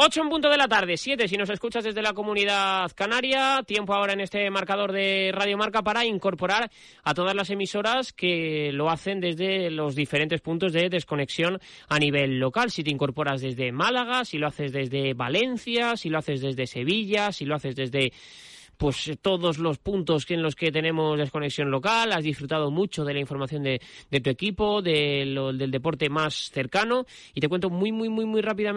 Ocho en punto de la tarde, siete si nos escuchas desde la comunidad canaria. Tiempo ahora en este marcador de Radio Marca para incorporar a todas las emisoras que lo hacen desde los diferentes puntos de desconexión a nivel local. Si te incorporas desde Málaga, si lo haces desde Valencia, si lo haces desde Sevilla, si lo haces desde pues todos los puntos en los que tenemos desconexión local, has disfrutado mucho de la información de, de tu equipo, de lo- del deporte más cercano y te cuento muy, muy, muy, muy rápidamente